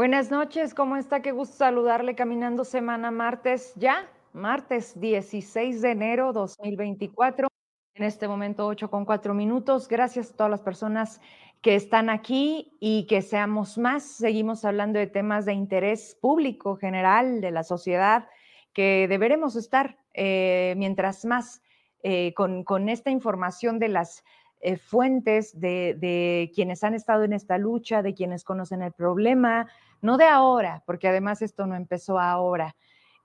Buenas noches, ¿cómo está? Qué gusto saludarle caminando semana martes ya, martes 16 de enero 2024. En este momento 8 con 4 minutos. Gracias a todas las personas que están aquí y que seamos más. Seguimos hablando de temas de interés público general de la sociedad que deberemos estar eh, mientras más eh, con, con, esta información de las eh, fuentes de, de, quienes han estado en esta lucha, de quienes conocen el problema, no de ahora, porque además esto no empezó ahora,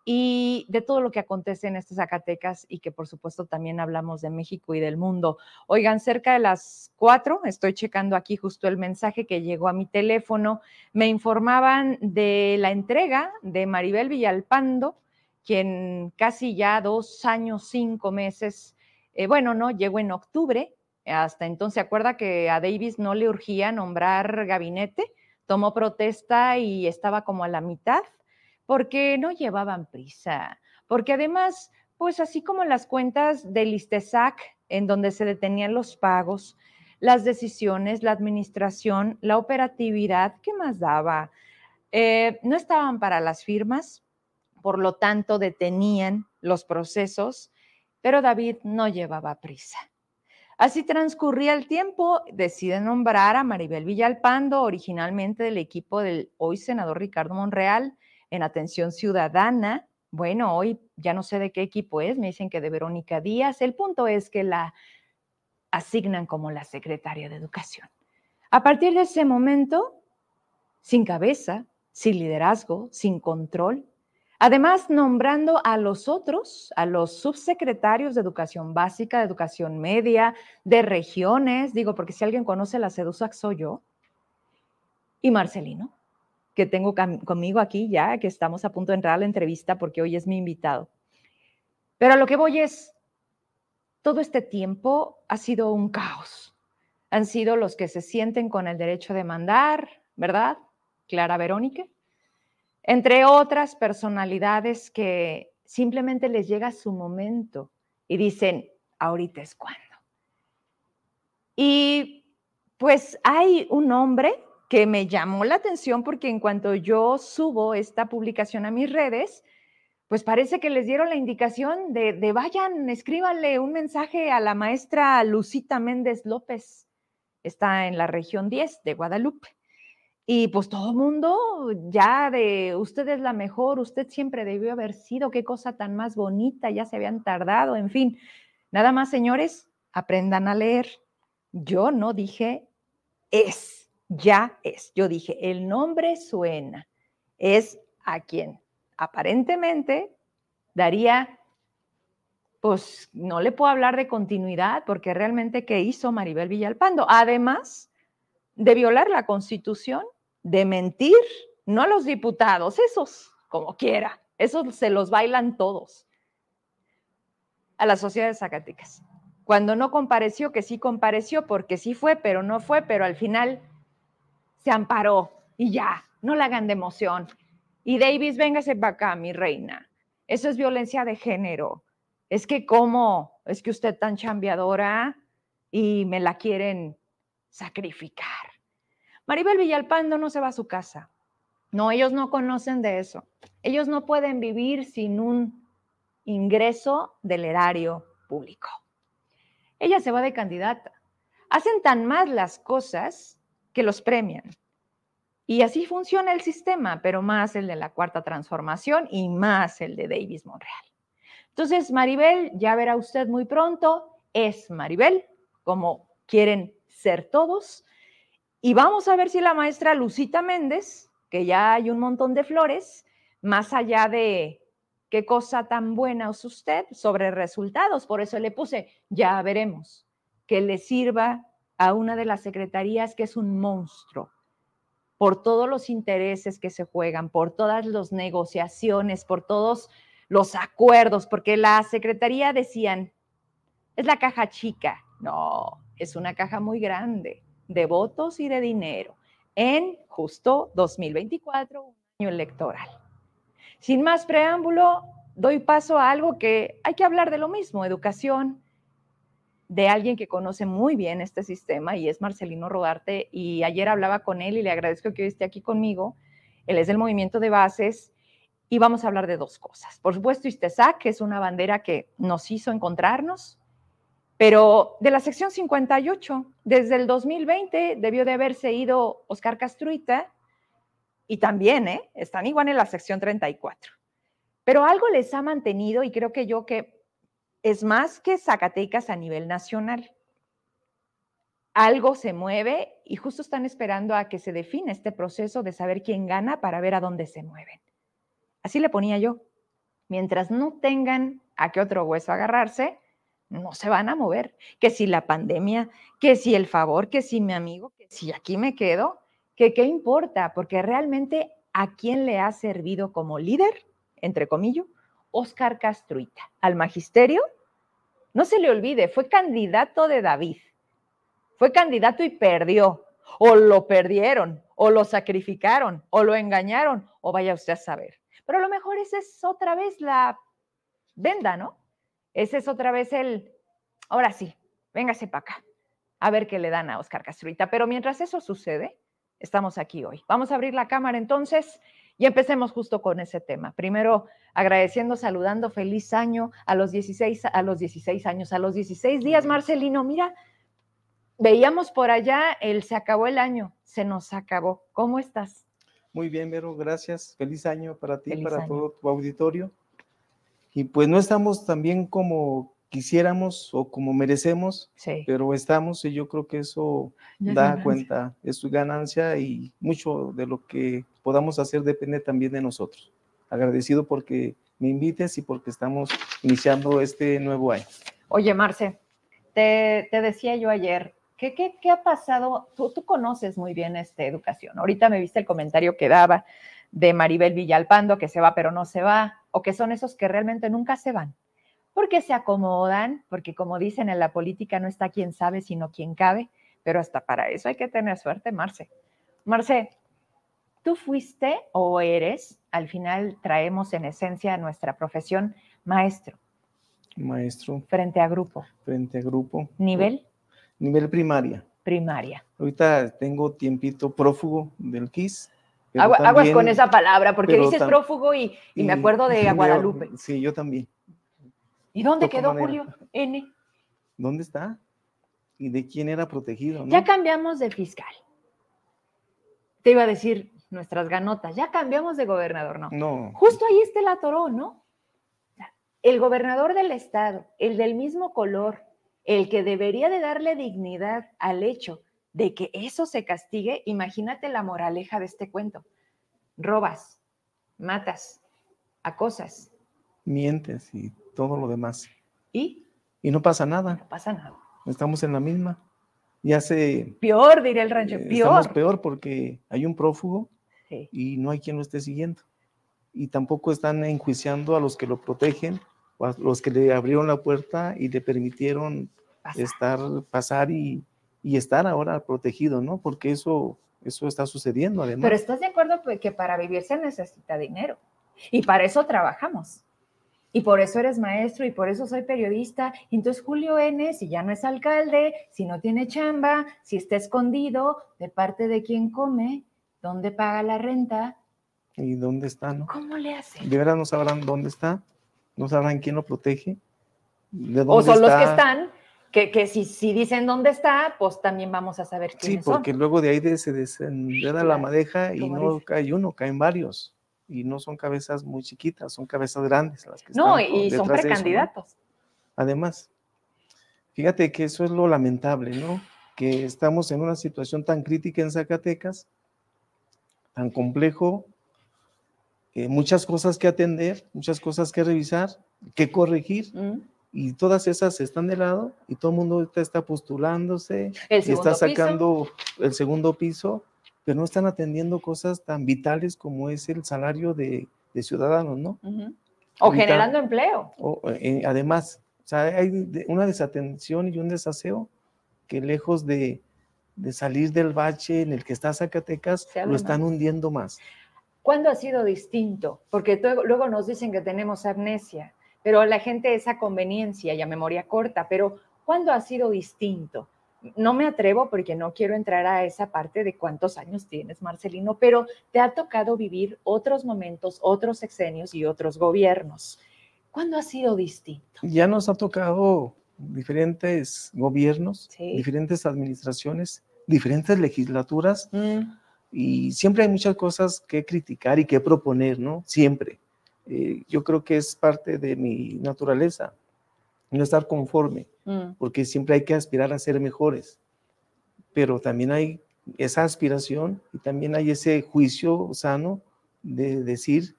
y de todo lo que acontece en estas Zacatecas y que por supuesto también hablamos de México y del mundo. Oigan, cerca de las cuatro, estoy checando aquí justo el mensaje que llegó a mi teléfono, me informaban de la entrega de Maribel Villalpando, quien casi ya dos años, cinco meses, eh, bueno, no, llegó en octubre, hasta entonces, ¿se acuerda que a Davis no le urgía nombrar gabinete? Tomó protesta y estaba como a la mitad porque no llevaban prisa, porque además, pues así como las cuentas del ISTESAC, en donde se detenían los pagos, las decisiones, la administración, la operatividad, ¿qué más daba? Eh, no estaban para las firmas, por lo tanto detenían los procesos, pero David no llevaba prisa. Así transcurría el tiempo, decide nombrar a Maribel Villalpando, originalmente del equipo del hoy senador Ricardo Monreal, en atención ciudadana. Bueno, hoy ya no sé de qué equipo es, me dicen que de Verónica Díaz. El punto es que la asignan como la secretaria de Educación. A partir de ese momento, sin cabeza, sin liderazgo, sin control, Además, nombrando a los otros, a los subsecretarios de educación básica, de educación media, de regiones, digo, porque si alguien conoce la SEDUSAC soy yo, y Marcelino, que tengo conmigo aquí ya, que estamos a punto de entrar a la entrevista porque hoy es mi invitado. Pero a lo que voy es, todo este tiempo ha sido un caos. Han sido los que se sienten con el derecho de mandar, ¿verdad? Clara Verónica. Entre otras personalidades que simplemente les llega su momento y dicen, ahorita es cuando. Y pues hay un hombre que me llamó la atención porque en cuanto yo subo esta publicación a mis redes, pues parece que les dieron la indicación de, de vayan, escríbanle un mensaje a la maestra Lucita Méndez López. Está en la región 10 de Guadalupe. Y pues todo el mundo ya de usted es la mejor, usted siempre debió haber sido, qué cosa tan más bonita, ya se habían tardado, en fin. Nada más, señores, aprendan a leer. Yo no dije es ya es. Yo dije, el nombre suena, es a quien aparentemente daría, pues no le puedo hablar de continuidad porque realmente ¿qué hizo Maribel Villalpando? Además de violar la constitución, de mentir, no a los diputados, esos como quiera, esos se los bailan todos, a la sociedad de Zacatecas. Cuando no compareció, que sí compareció, porque sí fue, pero no fue, pero al final se amparó y ya, no la hagan de emoción. Y Davis, véngase para acá, mi reina. Eso es violencia de género. Es que cómo, es que usted tan chambeadora y me la quieren sacrificar. Maribel Villalpando no se va a su casa. No, ellos no conocen de eso. Ellos no pueden vivir sin un ingreso del erario público. Ella se va de candidata. Hacen tan mal las cosas que los premian. Y así funciona el sistema, pero más el de la cuarta transformación y más el de Davis Monreal. Entonces, Maribel, ya verá usted muy pronto, es Maribel, como quieren ser todos. Y vamos a ver si la maestra Lucita Méndez, que ya hay un montón de flores, más allá de qué cosa tan buena es usted sobre resultados, por eso le puse, ya veremos, que le sirva a una de las secretarías que es un monstruo por todos los intereses que se juegan, por todas las negociaciones, por todos los acuerdos, porque la secretaría decían, es la caja chica. No, es una caja muy grande de votos y de dinero en justo 2024, un año electoral. Sin más preámbulo, doy paso a algo que hay que hablar de lo mismo, educación, de alguien que conoce muy bien este sistema y es Marcelino Rodarte. Y ayer hablaba con él y le agradezco que hoy esté aquí conmigo. Él es del movimiento de bases y vamos a hablar de dos cosas. Por supuesto, Istesac, que es una bandera que nos hizo encontrarnos, pero de la sección 58, desde el 2020 debió de haberse ido Oscar Castruita y también ¿eh? están igual en la sección 34. Pero algo les ha mantenido y creo que yo que es más que Zacatecas a nivel nacional. Algo se mueve y justo están esperando a que se define este proceso de saber quién gana para ver a dónde se mueven. Así le ponía yo. Mientras no tengan a qué otro hueso agarrarse, no se van a mover. Que si la pandemia, que si el favor, que si mi amigo, que si aquí me quedo, que qué importa, porque realmente a quién le ha servido como líder, entre comillas, Oscar Castruita, al magisterio. No se le olvide, fue candidato de David. Fue candidato y perdió. O lo perdieron, o lo sacrificaron, o lo engañaron, o vaya usted a saber. Pero a lo mejor esa es otra vez la venda, ¿no? Ese es otra vez el, ahora sí, véngase para acá, a ver qué le dan a Oscar Castruita. Pero mientras eso sucede, estamos aquí hoy. Vamos a abrir la cámara entonces y empecemos justo con ese tema. Primero, agradeciendo, saludando, feliz año a los 16, a los 16 años, a los 16 días, Marcelino. Mira, veíamos por allá el se acabó el año, se nos acabó. ¿Cómo estás? Muy bien, Vero, gracias. Feliz año para ti, y para todo tu auditorio y pues no estamos tan bien como quisiéramos o como merecemos, pero estamos y yo creo que eso da cuenta, es su ganancia y mucho de lo que podamos hacer depende también de nosotros. Agradecido porque me invites y porque estamos iniciando este nuevo año. Oye, Marce, te, decía yo ayer, ¿qué, qué, qué ha pasado? Tú, tú conoces muy bien esta educación. Ahorita me viste el comentario que daba de Maribel Villalpando, que se va pero no se va, o que son esos que realmente nunca se van, porque se acomodan, porque como dicen en la política no está quien sabe, sino quien cabe, pero hasta para eso hay que tener suerte, Marce. Marce, tú fuiste o eres, al final traemos en esencia nuestra profesión, maestro. Maestro. Frente a grupo. Frente a grupo. ¿Nivel? Nivel primaria. Primaria. Ahorita tengo tiempito prófugo del KISS aguas con esa palabra, porque dices prófugo y, me acuerdo de Guadalupe. sí, yo también. ¿Y dónde quedó Julio N? ¿Dónde está? ¿Y de quién era protegido? Ya cambiamos de fiscal. Te iba a decir nuestras ganotas, ya cambiamos de gobernador, ¿no? No. Justo ahí está la toró, ¿no? El gobernador del estado, el del mismo color, el que debería de darle dignidad al hecho de que eso se castigue, imagínate la moraleja de este cuento. Robas, matas, acosas. Mientes y todo lo demás. ¿Y? Y no pasa nada. No pasa nada. Estamos en la misma. Ya se... Peor, diría el rancho, eh, peor. Estamos peor porque hay un prófugo y no hay quien lo esté siguiendo. Y tampoco están enjuiciando a los que lo protegen, o a los que le abrieron la puerta y le permitieron estar, pasar y, y estar ahora protegido, ¿no? Porque eso, eso está sucediendo además. Pero estás de acuerdo pues, que para vivir se necesita dinero y para eso trabajamos. Y por eso eres maestro y por eso soy periodista. Entonces Julio N, si ya no es alcalde, si no tiene chamba, si está escondido, de parte de quién come, dónde paga la renta. ¿Y dónde está, no? ¿Cómo le hace? De verdad no sabrán dónde está, no sabrán quién lo protege. ¿De dónde o son los que están que, si, si, dicen dónde está, pues también vamos a saber quiénes Sí, porque luego de ahí se desenreda la madeja y no cae uno, caen varios. Y no son cabezas muy chiquitas, son cabezas grandes las que No, y son precandidatos. Además, fíjate que eso es lo lamentable, ¿no? Que estamos en una situación tan crítica en Zacatecas, tan complejo, eh, muchas cosas que atender, muchas cosas que revisar, que corregir y todas esas están de lado y todo el mundo está postulándose y está sacando el segundo piso, pero no están atendiendo cosas tan vitales como es el salario de, ciudadanos, ¿no? O generando empleo. Eh, además, o sea, hay una desatención y un desaseo que lejos de, salir del bache en el que está Zacatecas, lo están hundiendo más. ¿Cuándo ha sido distinto? Porque luego nos dicen que tenemos amnesia pero la gente esa conveniencia y a memoria corta, pero ¿cuándo ha sido distinto? no me atrevo porque no quiero entrar a esa parte de cuántos años tienes, Marcelino, pero te ha tocado vivir otros momentos, otros sexenios y otros gobiernos. ¿Cuándo ha sido distinto? Ya nos ha tocado diferentes gobiernos, diferentes administraciones, diferentes legislaturas mm. y siempre hay muchas cosas que criticar y que proponer, ¿no? Siempre. Eh, yo creo que es parte de mi naturaleza, no estar conforme, mm. porque siempre hay que aspirar a ser mejores, pero también hay esa aspiración y también hay ese juicio sano de decir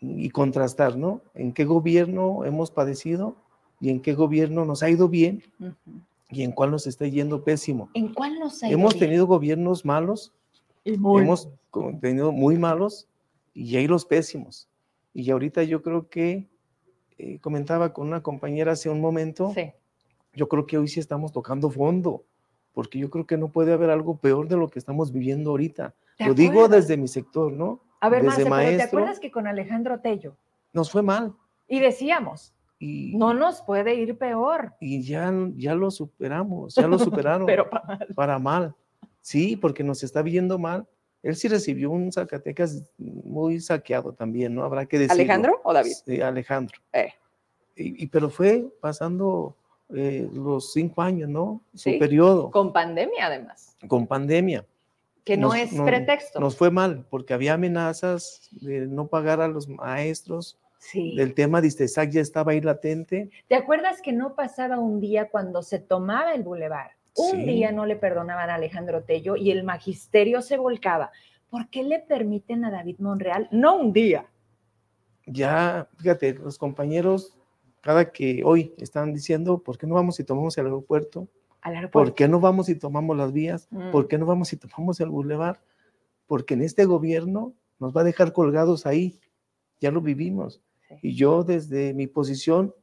y contrastar, ¿no? ¿En qué gobierno hemos padecido y en qué gobierno nos ha ido bien y en cuál nos está yendo pésimo? ¿En cuál nos ha ido Hemos tenido gobiernos malos, hemos tenido muy malos y hay los pésimos. Y ahorita yo creo que eh, comentaba con una compañera hace un momento, yo creo que hoy sí estamos tocando fondo, porque yo creo que no puede haber algo peor de lo que estamos viviendo ahorita. Lo digo desde mi sector, ¿no? A ver, desde maestro, ¿te acuerdas que con Alejandro Tello? Nos fue mal. Y decíamos, y, no nos puede ir peor. Y ya, ya lo superamos, ya lo superaron. Pero para mal. Para mal. Sí, porque nos está viendo mal él sí recibió un Zacatecas muy saqueado también, ¿no? Habrá que decir. ¿Alejandro o David? Sí, Alejandro. Eh. Y, pero fue pasando eh, los cinco años, ¿no? Su periodo. Con pandemia, además. Con pandemia. Que no es pretexto. Nos fue mal, porque había amenazas de no pagar a los maestros. Sí. El tema de Istesac ya estaba ahí latente. ¿Te acuerdas que no pasaba un día cuando se tomaba el bulevar? Un día no le perdonaban a Alejandro Tello y el magisterio se volcaba. ¿Por qué le permiten a David Monreal? No un día. Ya, fíjate, los compañeros, cada que hoy están diciendo, ¿por qué no vamos y tomamos el aeropuerto? Al aeropuerto. ¿Por qué no vamos y tomamos las vías? Mm. ¿Por qué no vamos y tomamos el bulevar? Porque en este gobierno nos va a dejar colgados ahí. Ya lo vivimos. Y yo desde mi posición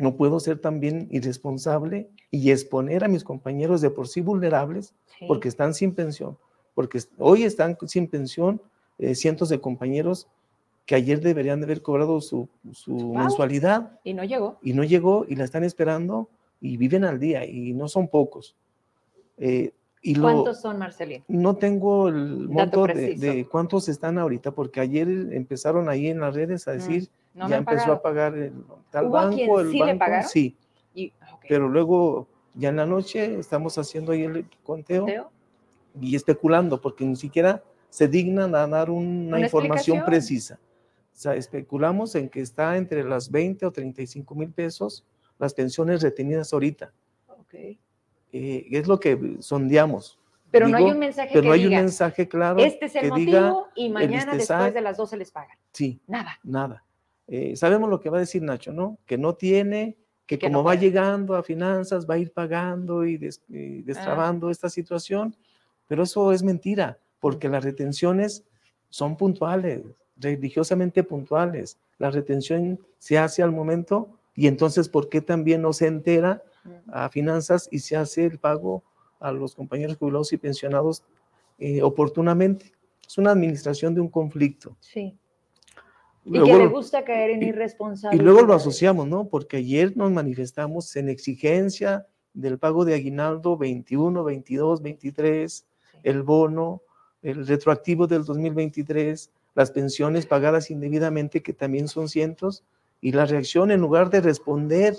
no puedo ser también irresponsable y exponer a mis compañeros de por sí vulnerables porque están sin pensión, porque hoy están sin pensión eh, cientos de compañeros que ayer deberían de haber cobrado su, mensualidad. Y no llegó. Y no llegó y la están esperando y viven al día y no son pocos. Eh, y ¿Cuántos son, Marcelino? No tengo el monto de, cuántos están ahorita, porque ayer empezaron ahí en las redes a mm. Decir ya empezó a pagar el tal banco, el sí banco, le sí. Pero luego ya en la noche estamos haciendo ahí el conteo, y especulando, porque ni siquiera se dignan a dar una, información precisa. O sea, especulamos en que está entre las 20 o 35 mil pesos las pensiones retenidas ahorita. Okay. Eh, es lo que sondeamos. Pero no hay un mensaje pero no hay un mensaje claro. Este es el motivo y mañana después de las 12 les pagan. Sí. Nada. Nada. Eh, sabemos lo que va a decir Nacho, ¿no? Que no tiene, que, como va llegando a finanzas va a ir pagando y, ah. destrabando esta situación, pero eso es mentira, porque las retenciones son puntuales, religiosamente puntuales. La retención se hace al momento y entonces, ¿por qué también no se entera a finanzas y se hace el pago a los compañeros jubilados y pensionados eh, oportunamente? Es una administración de un conflicto. Sí. Y que le gusta caer en irresponsabilidad. Y luego lo asociamos, ¿no? Porque ayer nos manifestamos en exigencia del pago de aguinaldo 21, 22, 23, el bono, el retroactivo del 2023, las pensiones pagadas indebidamente, que también son cientos, y la reacción, en lugar de responder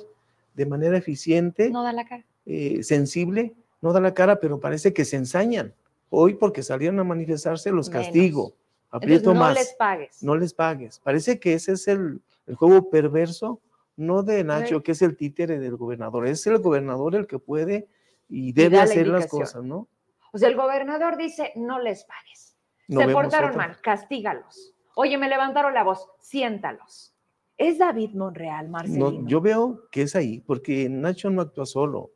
de manera eficiente, no da la cara. Eh, sensible, no da la cara, pero parece que se ensañan. Hoy, porque salieron a manifestarse, los castigo aprieto no les pagues. No les pagues. Parece que ese es el, juego perverso, no de Nacho, que es el títere del gobernador. Es el gobernador el que puede y debe hacer las cosas, ¿no? O sea, el gobernador dice, no les pagues. Se portaron mal, castígalos. Oye, me levantaron la voz, siéntalos. ¿Es David Monreal, Marcelino? No, yo veo que es ahí, porque Nacho no actúa solo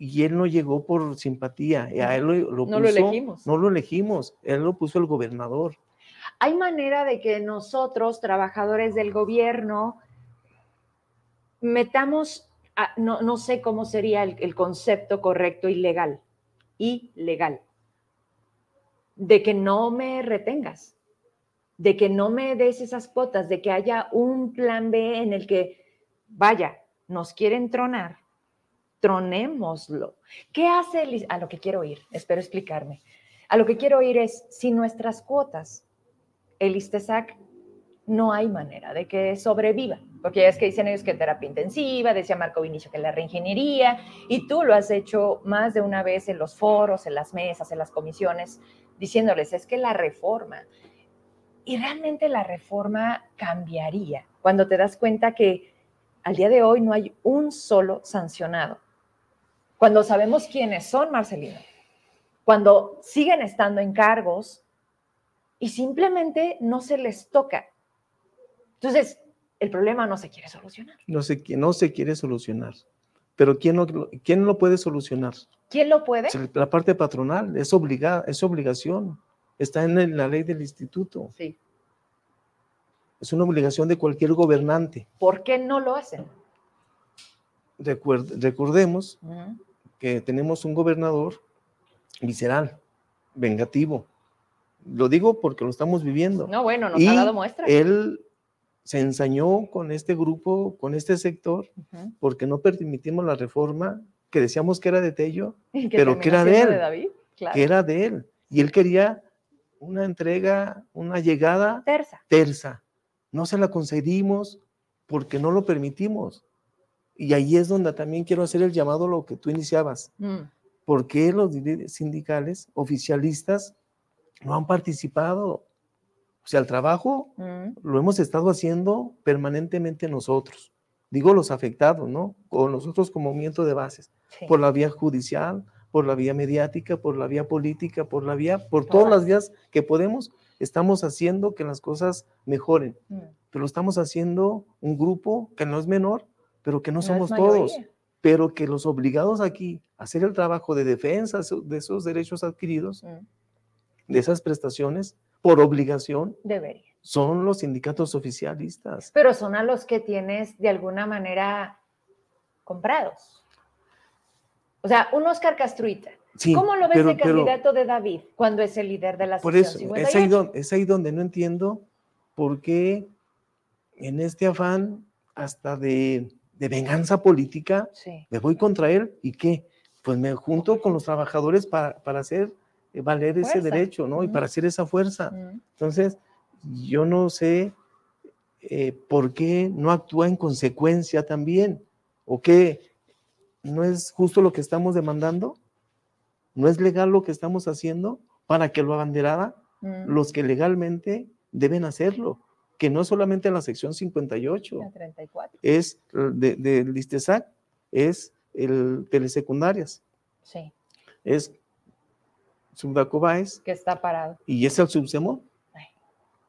y él no llegó por simpatía, a él lo, no lo elegimos. No lo elegimos, él lo puso el gobernador. ¿Hay manera de que nosotros, trabajadores del gobierno, metamos, no, no, sé cómo sería el, el concepto correcto y legal, y legal, de que no me retengas, de que no me des esas cuotas, de que haya un plan B en el que, vaya, nos quieren tronar, tronémoslo. ¿Qué hace el, a lo que quiero ir? Espero explicarme. A lo que quiero ir es, si nuestras cuotas, el ISTESAC, no hay manera de que sobreviva, porque es que dicen ellos que terapia intensiva, decía Marco Vinicio que la reingeniería, y tú lo has hecho más de una vez en los foros, en las mesas, en las comisiones, diciéndoles, es que la reforma, y realmente la reforma cambiaría cuando te das cuenta que al día de hoy no hay un solo sancionado. Cuando sabemos quiénes son, Marcelino, cuando siguen estando en cargos y simplemente no se les toca. Entonces, el problema no se quiere solucionar. No se, no se quiere solucionar. Pero ¿quién lo, ¿quién lo puede solucionar? ¿Quién lo puede? La parte patronal, es, obligada, es obligación. Está en la ley del instituto. Sí. Es una obligación de cualquier gobernante. ¿Por qué no lo hacen? recordemos que tenemos un gobernador visceral, vengativo. Lo digo porque lo estamos viviendo. No, bueno, nos ha dado muestras. Él se ensañó con este grupo, con este sector, porque no permitimos la reforma que decíamos que era de Tello, pero que era de él. Que era de él. Y él quería una entrega, una llegada tersa. tersa. No se la concedimos porque no lo permitimos. Y ahí es donde también quiero hacer el llamado a lo que tú iniciabas. Mm. ¿Por qué los sindicales oficialistas no han participado? O sea, el trabajo mm. lo hemos estado haciendo permanentemente nosotros. Digo los afectados, ¿no? O nosotros como movimiento de bases. Por la vía judicial, por la vía mediática, por la vía política, por la vía, por todas las vías que podemos, estamos haciendo que las cosas mejoren. Mm. Pero estamos haciendo un grupo que no es menor, pero que no, somos todos. Pero que los obligados aquí a hacer el trabajo de defensa de esos derechos adquiridos, mm. de esas prestaciones, por obligación, Debería. son los sindicatos oficialistas. Pero son a los que tienes de alguna manera comprados. O sea, un Oscar Castruita. ¿Cómo lo ves el candidato de David cuando es el líder de la Por eso, es ahí, donde, es ahí donde no entiendo por qué en este afán hasta de, venganza política me voy contra él y qué, pues me junto con los trabajadores para, hacer eh, valer ese derecho, ¿no? Y para hacer esa fuerza. Entonces, yo no sé eh, por qué no actúa en consecuencia también, o qué, ¿No es justo lo que estamos demandando? ¿No es legal lo que estamos haciendo para que lo abanderada los que legalmente deben hacerlo? Que no solamente la sección 58, la 34. es de, de Listesac, es el telesecundarias. Sí. Es Subdacobáez. Que está parado. Y es el Subsemo.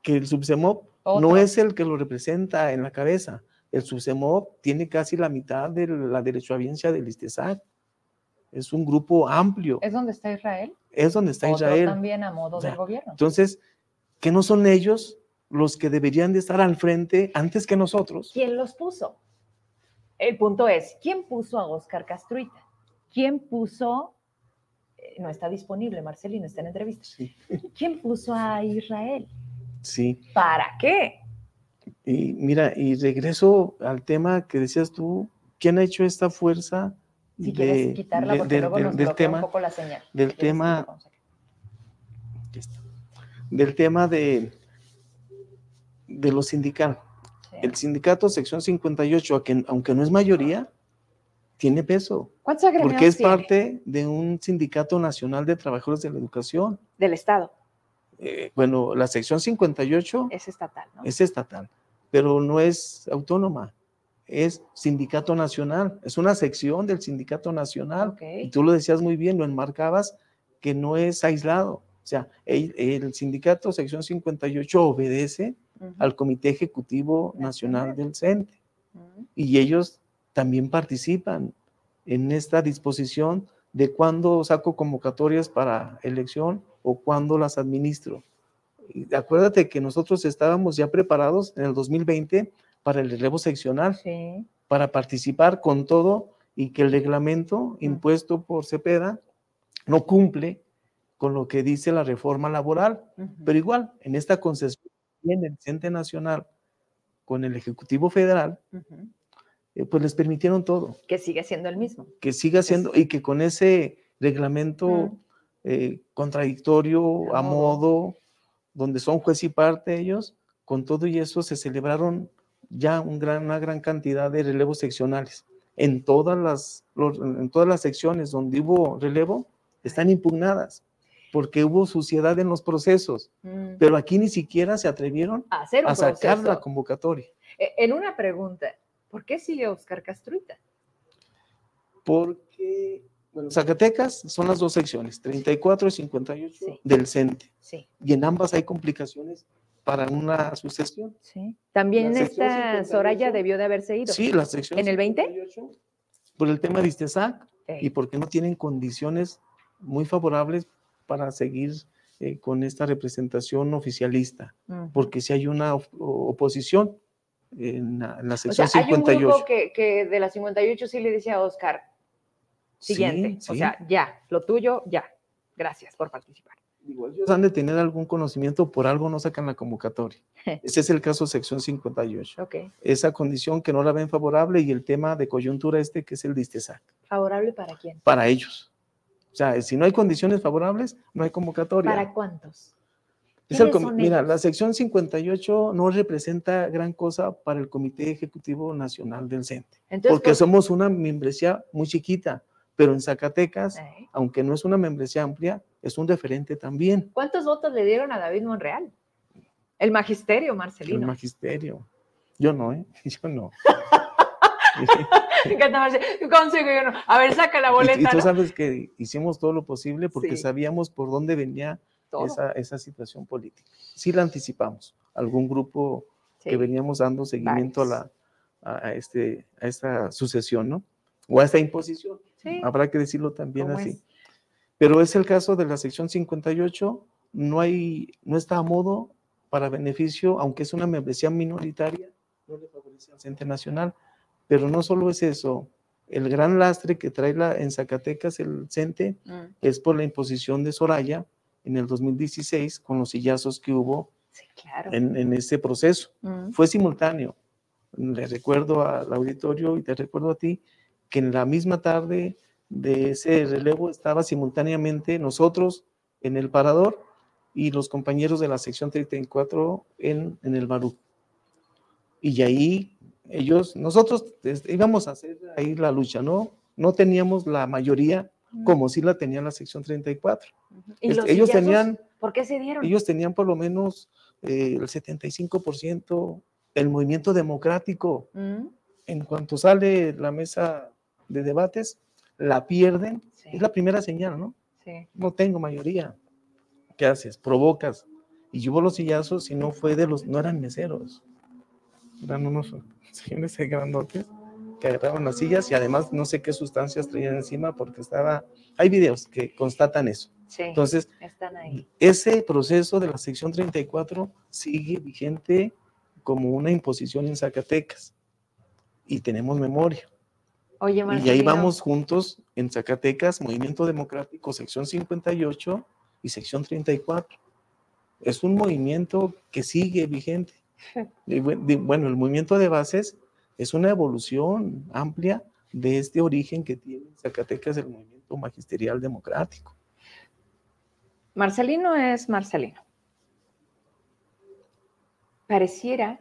Que el Subsemo no es el que lo representa en la cabeza, el SUSEMOP tiene casi la mitad de la derechohabiencia del ISTESAC. Es un grupo amplio. ¿Es donde está Israel? Es donde está Israel. también a modo del gobierno. Entonces, ¿qué no son ellos los que deberían de estar al frente antes que nosotros? ¿Quién los puso? El punto es, ¿quién puso a Oscar Castruita? ¿Quién puso, eh, no está disponible, Marcelino, está en entrevista. Sí. ¿Quién puso a Israel? Sí. ¿Para qué? Y mira, y regreso al tema que decías tú, ¿quién ha hecho esta fuerza? Si quieres quitarla, porque luego nos del tema, un poco la señal. Del tema, del tema de, de lo sindical. El sindicato sección 58, aunque no es mayoría, tiene peso. ¿Cuántos agremiados Porque es parte de un sindicato nacional de trabajadores de la educación. Del Estado. Eh, bueno, la sección 58 es estatal, ¿no? Es estatal pero no es autónoma, es sindicato nacional, es una sección del sindicato nacional. Y tú lo decías muy bien, lo enmarcabas, que no es aislado. O sea, el, sindicato sección 58 obedece al Comité Ejecutivo Nacional del CENTE. Y ellos también participan en esta disposición de cuándo saco convocatorias para elección o cuándo las administro. Acuérdate que nosotros estábamos ya preparados en el 2020 para el relevo seccional, para participar con todo y que el reglamento impuesto por Cepeda no cumple con lo que dice la reforma laboral. Pero igual, en esta concesión en el Centro Nacional con el Ejecutivo Federal, eh, pues les permitieron todo. Que sigue siendo el mismo. Que siga siendo, y que con ese reglamento eh, contradictorio, A a modo, donde son juez y parte ellos, con todo y eso se celebraron ya un gran, una gran cantidad de relevos seccionales. En todas, las, en todas las secciones donde hubo relevo, están impugnadas, porque hubo suciedad en los procesos, Mm. pero aquí ni siquiera se atrevieron Hacer a sacar la convocatoria. Eh, En una pregunta, ¿por qué sigue Oscar Castruita? Porque, bueno, Zacatecas son las dos secciones, 34 y 58 Sí. del CENTE, Sí, y en ambas hay complicaciones para una sucesión. sí. También La esta 58. Soraya debió de haberse ido. Sí, la sección ¿En el 20? 58, por el tema de Istesac Ey. y porque no tienen condiciones muy favorables para seguir eh, con esta representación oficialista, Ujú. porque si hay una op- oposición en la, en la O sección sea, hay un 58. grupo que, que de la 58 sí le dice a Oscar, siguiente, Sí, o sí. sea, ya, lo tuyo, ya. Gracias por participar. Digo, ellos han de tener algún conocimiento, por algo no sacan la convocatoria. Ese es el caso sección 58. Ok. Esa condición que no la ven favorable y el tema de coyuntura este que es el de Istesac, ¿Favorable para quién? para ellos. O sea, si no hay condiciones favorables, no hay convocatoria. ¿Para cuántos? Es el ¿Quiénes comi- son mira, la sección 58 no representa gran cosa para el Comité Ejecutivo Nacional del CENTE, Entonces, porque ¿por- somos una membresía muy chiquita, pero en Zacatecas, aunque no es una membresía amplia, es un referente también, ¿Cuántos votos le dieron a David Monreal? El magisterio, el Marcelino. magisterio. Yo no, ¿eh? Yo no. Consigo yo no. A ver, saca la Y- y, boleta. tú ¿no? sabes que hicimos todo lo posible porque Sí. sabíamos por dónde venía esa, esa situación política. Sí la anticipamos. Algún grupo Sí. que veníamos dando seguimiento a, la, a, este, a esta sucesión, ¿no? O a esta imposición. Sí. Habrá que decirlo también ¿Cómo así. es? Pero es el caso de la sección 58, no, hay, no está a modo para beneficio, aunque es una membresía minoritaria, no le favorece al Centro Nacional. Pero no solo es eso, el gran lastre que trae la, en Zacatecas el CENTE Mm, es por la imposición de Soraya en el 2016 con los sillazos que hubo Sí, claro. en, en ese proceso. Mm, Fue simultáneo. Le recuerdo al auditorio y te recuerdo a ti que en la misma tarde de ese relevo estaba simultáneamente nosotros en el parador y los compañeros de la sección 34 en, en el Barú. Y ahí ellos, nosotros íbamos a hacer ahí la lucha, ¿no? No teníamos la mayoría como sí la tenía la sección 34. Ujú. ¿Y Este, los ellos tenían ¿Por qué se dieron? ellos tenían por lo menos eh, el 75% el movimiento democrático. Mm, En cuanto sale la mesa de debates, la pierden. sí, Es la primera señal, ¿no? sí. No tengo mayoría. ¿Qué haces? Provocas. Y hubo los sillazos y no fue de los, no eran meseros. Eran unos señores grandotes que agarraban las sillas y además no sé qué sustancias traían encima porque estaba, hay videos que constatan eso. Sí, Entonces, están ahí. ese proceso de la sección 34 sigue vigente como una imposición en Zacatecas y tenemos memoria. Oye, Y ahí vamos juntos en Zacatecas, Movimiento Democrático, sección 58 y sección 34. Es un movimiento que sigue vigente. Bueno, el movimiento de bases es una evolución amplia de este origen que tiene Zacatecas el movimiento magisterial democrático. Marcelino es Marcelino. Pareciera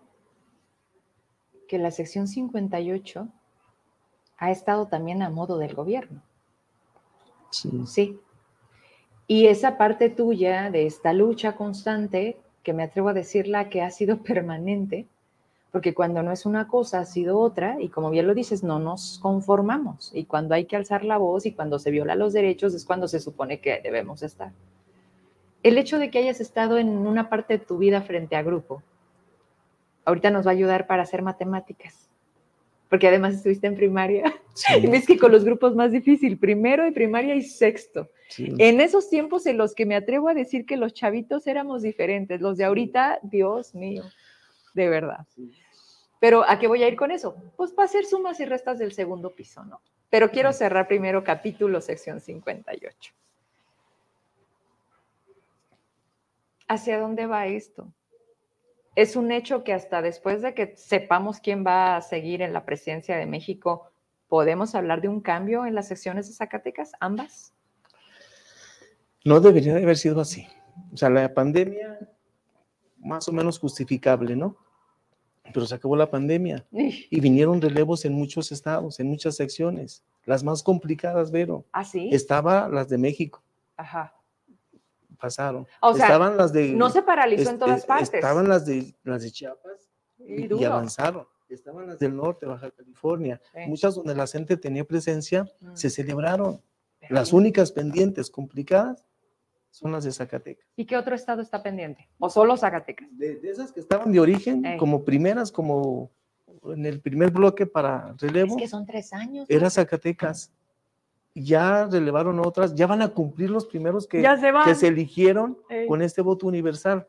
que la sección 58 ha estado también a modo del gobierno. Sí. Sí. Y esa parte tuya de esta lucha constante, que me atrevo a decirla que ha sido permanente, porque cuando no es una cosa ha sido otra, y como bien lo dices, no nos conformamos. Y cuando hay que alzar la voz y cuando se viola los derechos es cuando se supone que debemos estar. El hecho de que hayas estado en una parte de tu vida frente a grupo, ahorita nos va a ayudar para hacer matemáticas, porque además estuviste en primaria. Sí, Y ves que con los grupos más difícil, primero de primaria y sexto. Sí. En esos tiempos en los que me atrevo a decir que los chavitos éramos diferentes, los de ahorita, Dios mío, de verdad. Pero ¿a qué voy a ir con eso? Pues para hacer sumas y restas del segundo piso, ¿no? Pero quiero cerrar primero capítulo, sección 58. ¿Hacia dónde va esto? es un hecho que hasta después de que sepamos quién va a seguir en la presidencia de México, ¿podemos hablar de un cambio en las secciones de Zacatecas, ambas? No debería de haber sido así. O sea, la pandemia, más o menos justificable, ¿no? Pero se acabó la pandemia y vinieron relevos en muchos estados, en muchas secciones. Las más complicadas, Vero. ¿Ah, sí? Estaba las de México. Ajá. Pasaron. O sea, estaban las de. No se paralizó en este, todas partes. Estaban las de, las de Chiapas Y y, duro. avanzaron. Estaban las del norte, Baja California. Sí. Muchas donde la gente tenía presencia, Mm. se celebraron. Pero Las bien. únicas pendientes complicadas son las de Zacatecas. ¿Y qué otro estado está pendiente? ¿O solo Zacatecas? De, de esas que estaban de origen, Ey. como primeras, como en el primer bloque para relevo, Es que son tres años. ¿no? era Zacatecas. Ya relevaron otras, ya van a cumplir los primeros que, Ya se van. que se eligieron Ey. con este voto universal.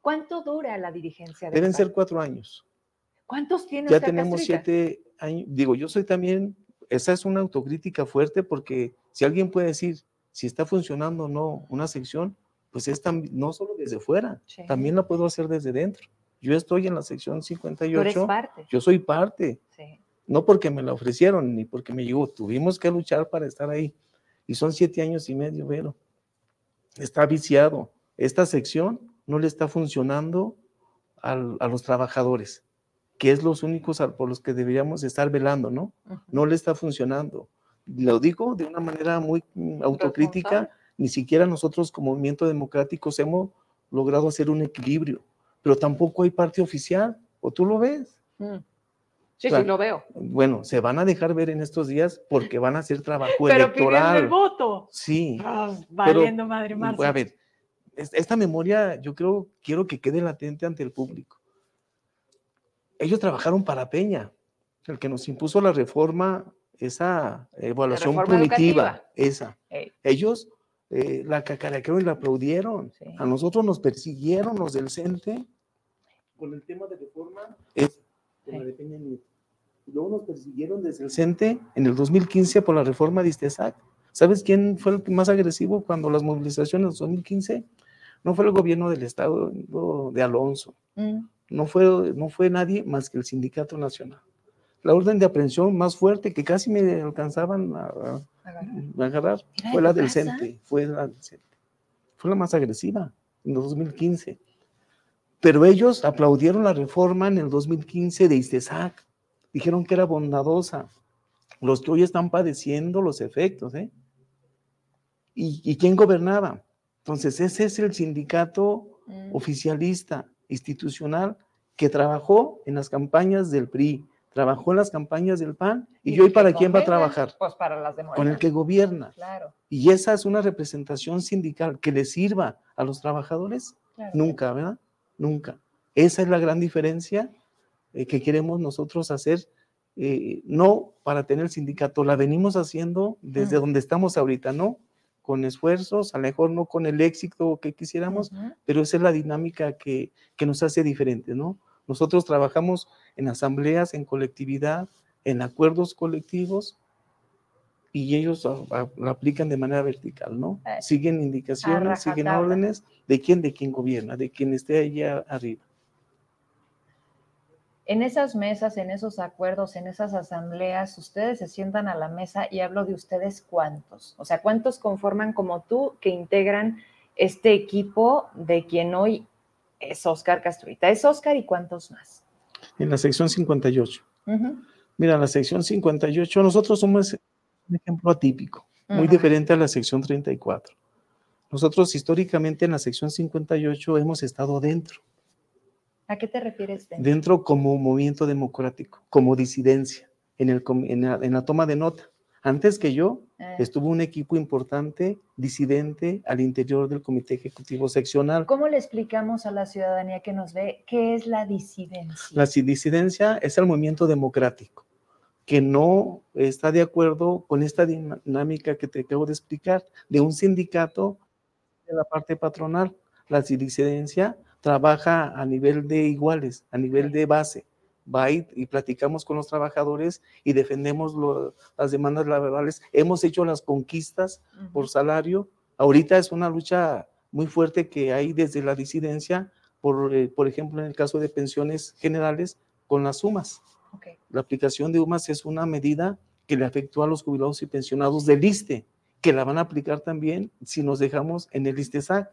¿Cuánto dura la dirigencia? del Deben ser cuatro años. ¿Cuántos tiene Ya tenemos Castrita? siete años. Digo, yo soy también, esa es una autocrítica fuerte porque si alguien puede decir si está funcionando o no una sección, pues es no solo desde fuera, Sí. también la puedo hacer desde dentro. Yo estoy en la sección Tú eres 58, parte. yo soy parte, Sí. no porque me la ofrecieron ni porque me llegó, tuvimos que luchar para estar ahí. Y son siete años y medio, Vero. Está viciado. Esta sección no le está funcionando al- a los trabajadores, que es los únicos por los que deberíamos estar velando, ¿no? No le está funcionando. Lo digo de una manera muy mm, autocrítica, ni siquiera nosotros como movimiento democrático hemos logrado hacer un equilibrio, pero tampoco hay parte oficial, o tú lo ves. Mm. Sí, O sea, sí, lo veo. Bueno, se van a dejar ver en estos días porque van a hacer trabajo Pero pidiendo el electoral. voto. Sí, Ah, valiendo madre Marcia. a ver, es- esta memoria yo creo, quiero que quede latente ante el público. Ellos trabajaron para Peña, el que nos impuso la reforma, esa evaluación punitiva, educativa. esa. Ellos eh, la cacarearon y la aplaudieron. Sí. A nosotros nos persiguieron los del CENTE con el tema de reforma, es con la de Peña Nieto. Y luego nos persiguieron desde el CENTE en el 2015 por la reforma de Istesac. ¿Sabes quién fue el más agresivo cuando las movilizaciones del 2015? No fue el gobierno del estado de Alonso, mm, no fue, no fue nadie más que el Sindicato Nacional. La orden de aprehensión más fuerte que casi me alcanzaban a, a- agarra. a agarrar ¿Era fue la del? CENTE, fue la del CENTE. Fue la más agresiva en 2015. Pero ellos aplaudieron la reforma en el 2015 de Istesac. Dijeron que era bondadosa. Los que hoy están padeciendo los efectos, ¿eh? ¿Y, y quién gobernaba? Entonces, ese es el sindicato Mm. oficialista, institucional, que trabajó en las campañas del PRI, trabajó en las campañas del PAN, y, ¿Y hoy para quién va a trabajar? Pues para las de Con Morena. el que gobierna. Claro, Y esa es una representación sindical que le sirva a los trabajadores. claro. Nunca, ¿verdad? Nunca. Esa es la gran diferencia eh, que queremos nosotros hacer, eh, no para tener sindicato, la venimos haciendo desde Mm. donde estamos ahorita, ¿no? Con esfuerzos, a lo mejor no con el éxito que quisiéramos, Ujú. pero esa es la dinámica que, que nos hace diferentes, ¿no? Nosotros trabajamos en asambleas, en colectividad, en acuerdos colectivos y ellos lo aplican de manera vertical, ¿no? Eh, Siguen indicaciones, siguen órdenes de quién, de quién gobierna, de quien esté allá arriba. En esas mesas, en esos acuerdos, en esas asambleas, ustedes se sientan a la mesa y hablo de ustedes cuántos. O sea, cuántos conforman como tú que integran este equipo de quien hoy es Oscar Castruita. Es Oscar y cuántos más. En la sección 58. Ujú, Mira, la sección 58, nosotros somos un ejemplo atípico, muy diferente a la sección 34. Nosotros históricamente en la sección 58 hemos estado dentro. ¿A qué te refieres? Ben? dentro como movimiento democrático, como disidencia, en, el, com- en, la, en la toma de nota. Antes que yo, Eh, estuvo un equipo importante, disidente, al interior del Comité Ejecutivo Seccional. ¿Cómo le explicamos a la ciudadanía que nos ve qué es la disidencia? La si- disidencia es el movimiento democrático, que no está de acuerdo con esta dinámica que te acabo de explicar, de un sindicato de la parte patronal. La disidencia trabaja a nivel de iguales, a nivel de base. Va y, y platicamos con los trabajadores y defendemos lo- las demandas laborales. Hemos hecho las conquistas Ujú. por salario. Ahorita es una lucha muy fuerte que hay desde la disidencia por, eh, por ejemplo, en el caso de pensiones generales, con las sumas. La aplicación de UMAS es una medida que le afectó a los jubilados y pensionados del ISTE, que la van a aplicar también si nos dejamos en el ISTESAC.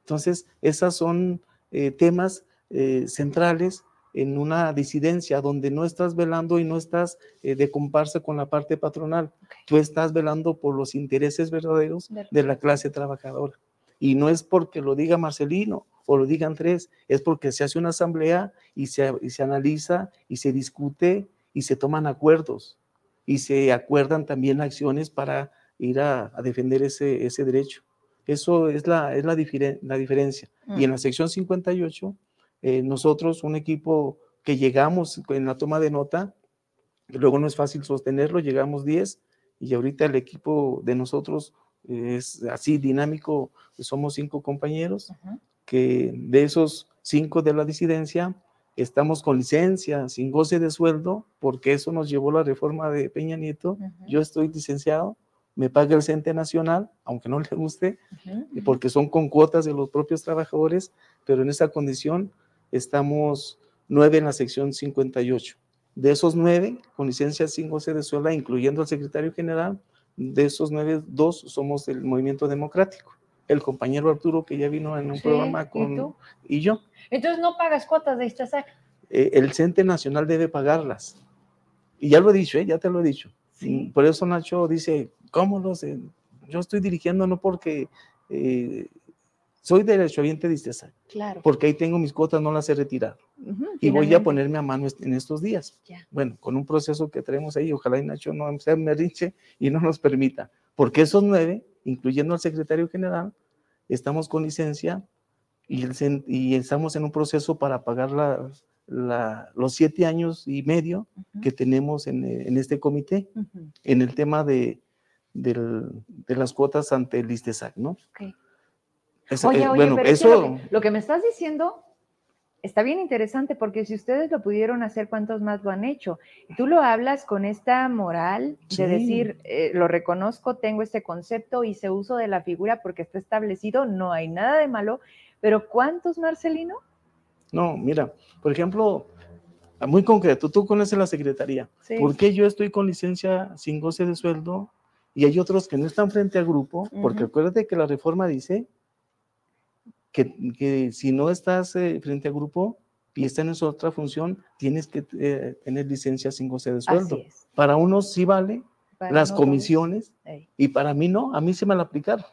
Entonces, esos son eh, temas eh, centrales en una disidencia donde no estás velando y no estás eh, de comparsa con la parte patronal. Tú estás velando por los intereses verdaderos de la clase trabajadora. Y no es porque lo diga Marcelino o lo digan tres, es porque se hace una asamblea y se, se analiza y se discute y se toman acuerdos y se acuerdan también acciones para ir a, defender ese, ese, derecho. Eso es la, es la, la diferencia. Y en mm. la sección 58, eh, nosotros, un equipo que llegamos en la toma de nota, luego no es fácil sostenerlo, llegamos 10 y ahorita el equipo de nosotros es así dinámico, somos cinco compañeros, que de esos cinco de la disidencia, estamos con licencia, sin goce de sueldo, porque eso nos llevó la reforma de Peña Nieto. Yo estoy licenciado, me paga el CENTE Nacional, aunque no le guste, porque son con cuotas de los propios trabajadores, pero en esa condición estamos nueve en la sección 58. De esos nueve, con licencia sin goce de sueldo, incluyendo al secretario general, de esos nueve, dos somos del movimiento democrático. El compañero Arturo, que ya vino en un programa con... ¿Y, yo. Entonces no pagas cuotas de esta eh, el CENTE Nacional debe pagarlas. Y ya lo he dicho, ¿eh? ya te lo he dicho. Sí. Por eso Nacho dice, ¿cómo lo sé? Yo estoy dirigiendo no porque eh, soy derechohabiente de ISTESA. Claro. Porque ahí tengo mis cuotas, no las he retirado. y voy a ponerme a mano en estos días. Bueno, con un proceso que tenemos ahí, ojalá y Nacho no se me rinche y no nos permita. Porque esos nueve, incluyendo al secretario general, estamos con licencia y, y estamos en un proceso para pagar la, los siete años y medio que tenemos en, en este comité, en el tema de, de las cuotas ante el ISTESAC, ¿no? Okay oye, oye, pero eso... lo, que, me estás diciendo está bien interesante porque si ustedes lo pudieron hacer, ¿cuántos más lo han hecho? tú lo hablas con esta moral de decir, eh, lo reconozco, tengo este concepto, hice uso de la figura porque está establecido, no hay nada de malo, pero ¿cuántos, Marcelino? No, mira, por ejemplo, muy concreto, tú conoces la secretaría. ¿Por qué yo estoy con licencia sin goce de sueldo y hay otros que no están frente al grupo? Porque acuérdate que la reforma dice que, si no estás eh, frente al grupo y estás en otra función, tienes que eh, tener licencia sin goce de sueldo. Para unos sí vale las comisiones y para mí no, a mí se me la aplicaron.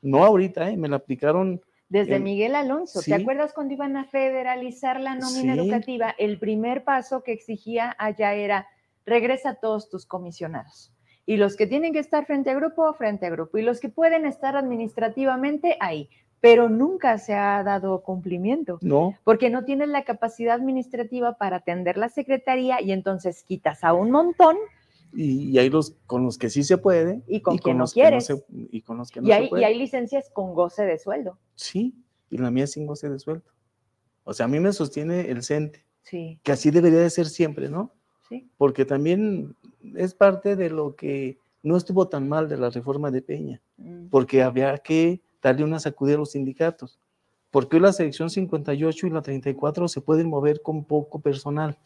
No ahorita, eh, me la aplicaron. Desde Miguel Alonso, ¿te acuerdas cuando iban a federalizar la nómina educativa? El primer paso que exigía allá era regresa a todos tus comisionados. Y los que tienen que estar frente a grupo, frente a grupo. Y los que pueden estar administrativamente, ahí pero nunca se ha dado cumplimiento. No. Porque no tienes la capacidad administrativa para atender la secretaría y entonces quitas a un montón. Y, hay los con los que sí se puede. Y con, que no quieres. y con los que no y hay, se puede. Y hay licencias con goce de sueldo. Sí, y la mía es sin goce de sueldo. O sea, a mí me sostiene el CENTE. Sí. Que así debería de ser siempre, ¿no? Sí. Porque también es parte de lo que no estuvo tan mal de la reforma de Peña. Mm. Porque había que darle una sacudida a los sindicatos. Porque hoy la sección 58 y la 34 se pueden mover con poco personal.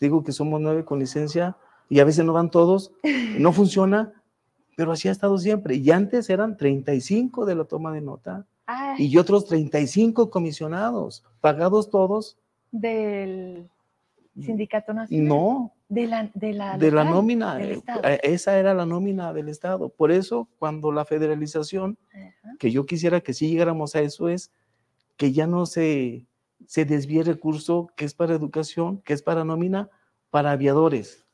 Digo que somos nueve con licencia y a veces no van todos, no funciona, pero así ha estado siempre. Y antes eran 35 de la toma de nota y otros 35 comisionados, pagados todos. Del sindicato nacional. No, de la, de la, de la nómina, eh, eh, esa era la nómina del Estado. Por eso, cuando la federalización, que yo quisiera que sí llegáramos a eso, es que ya no se, se desvíe recurso que es para educación, que es para nómina, para aviadores.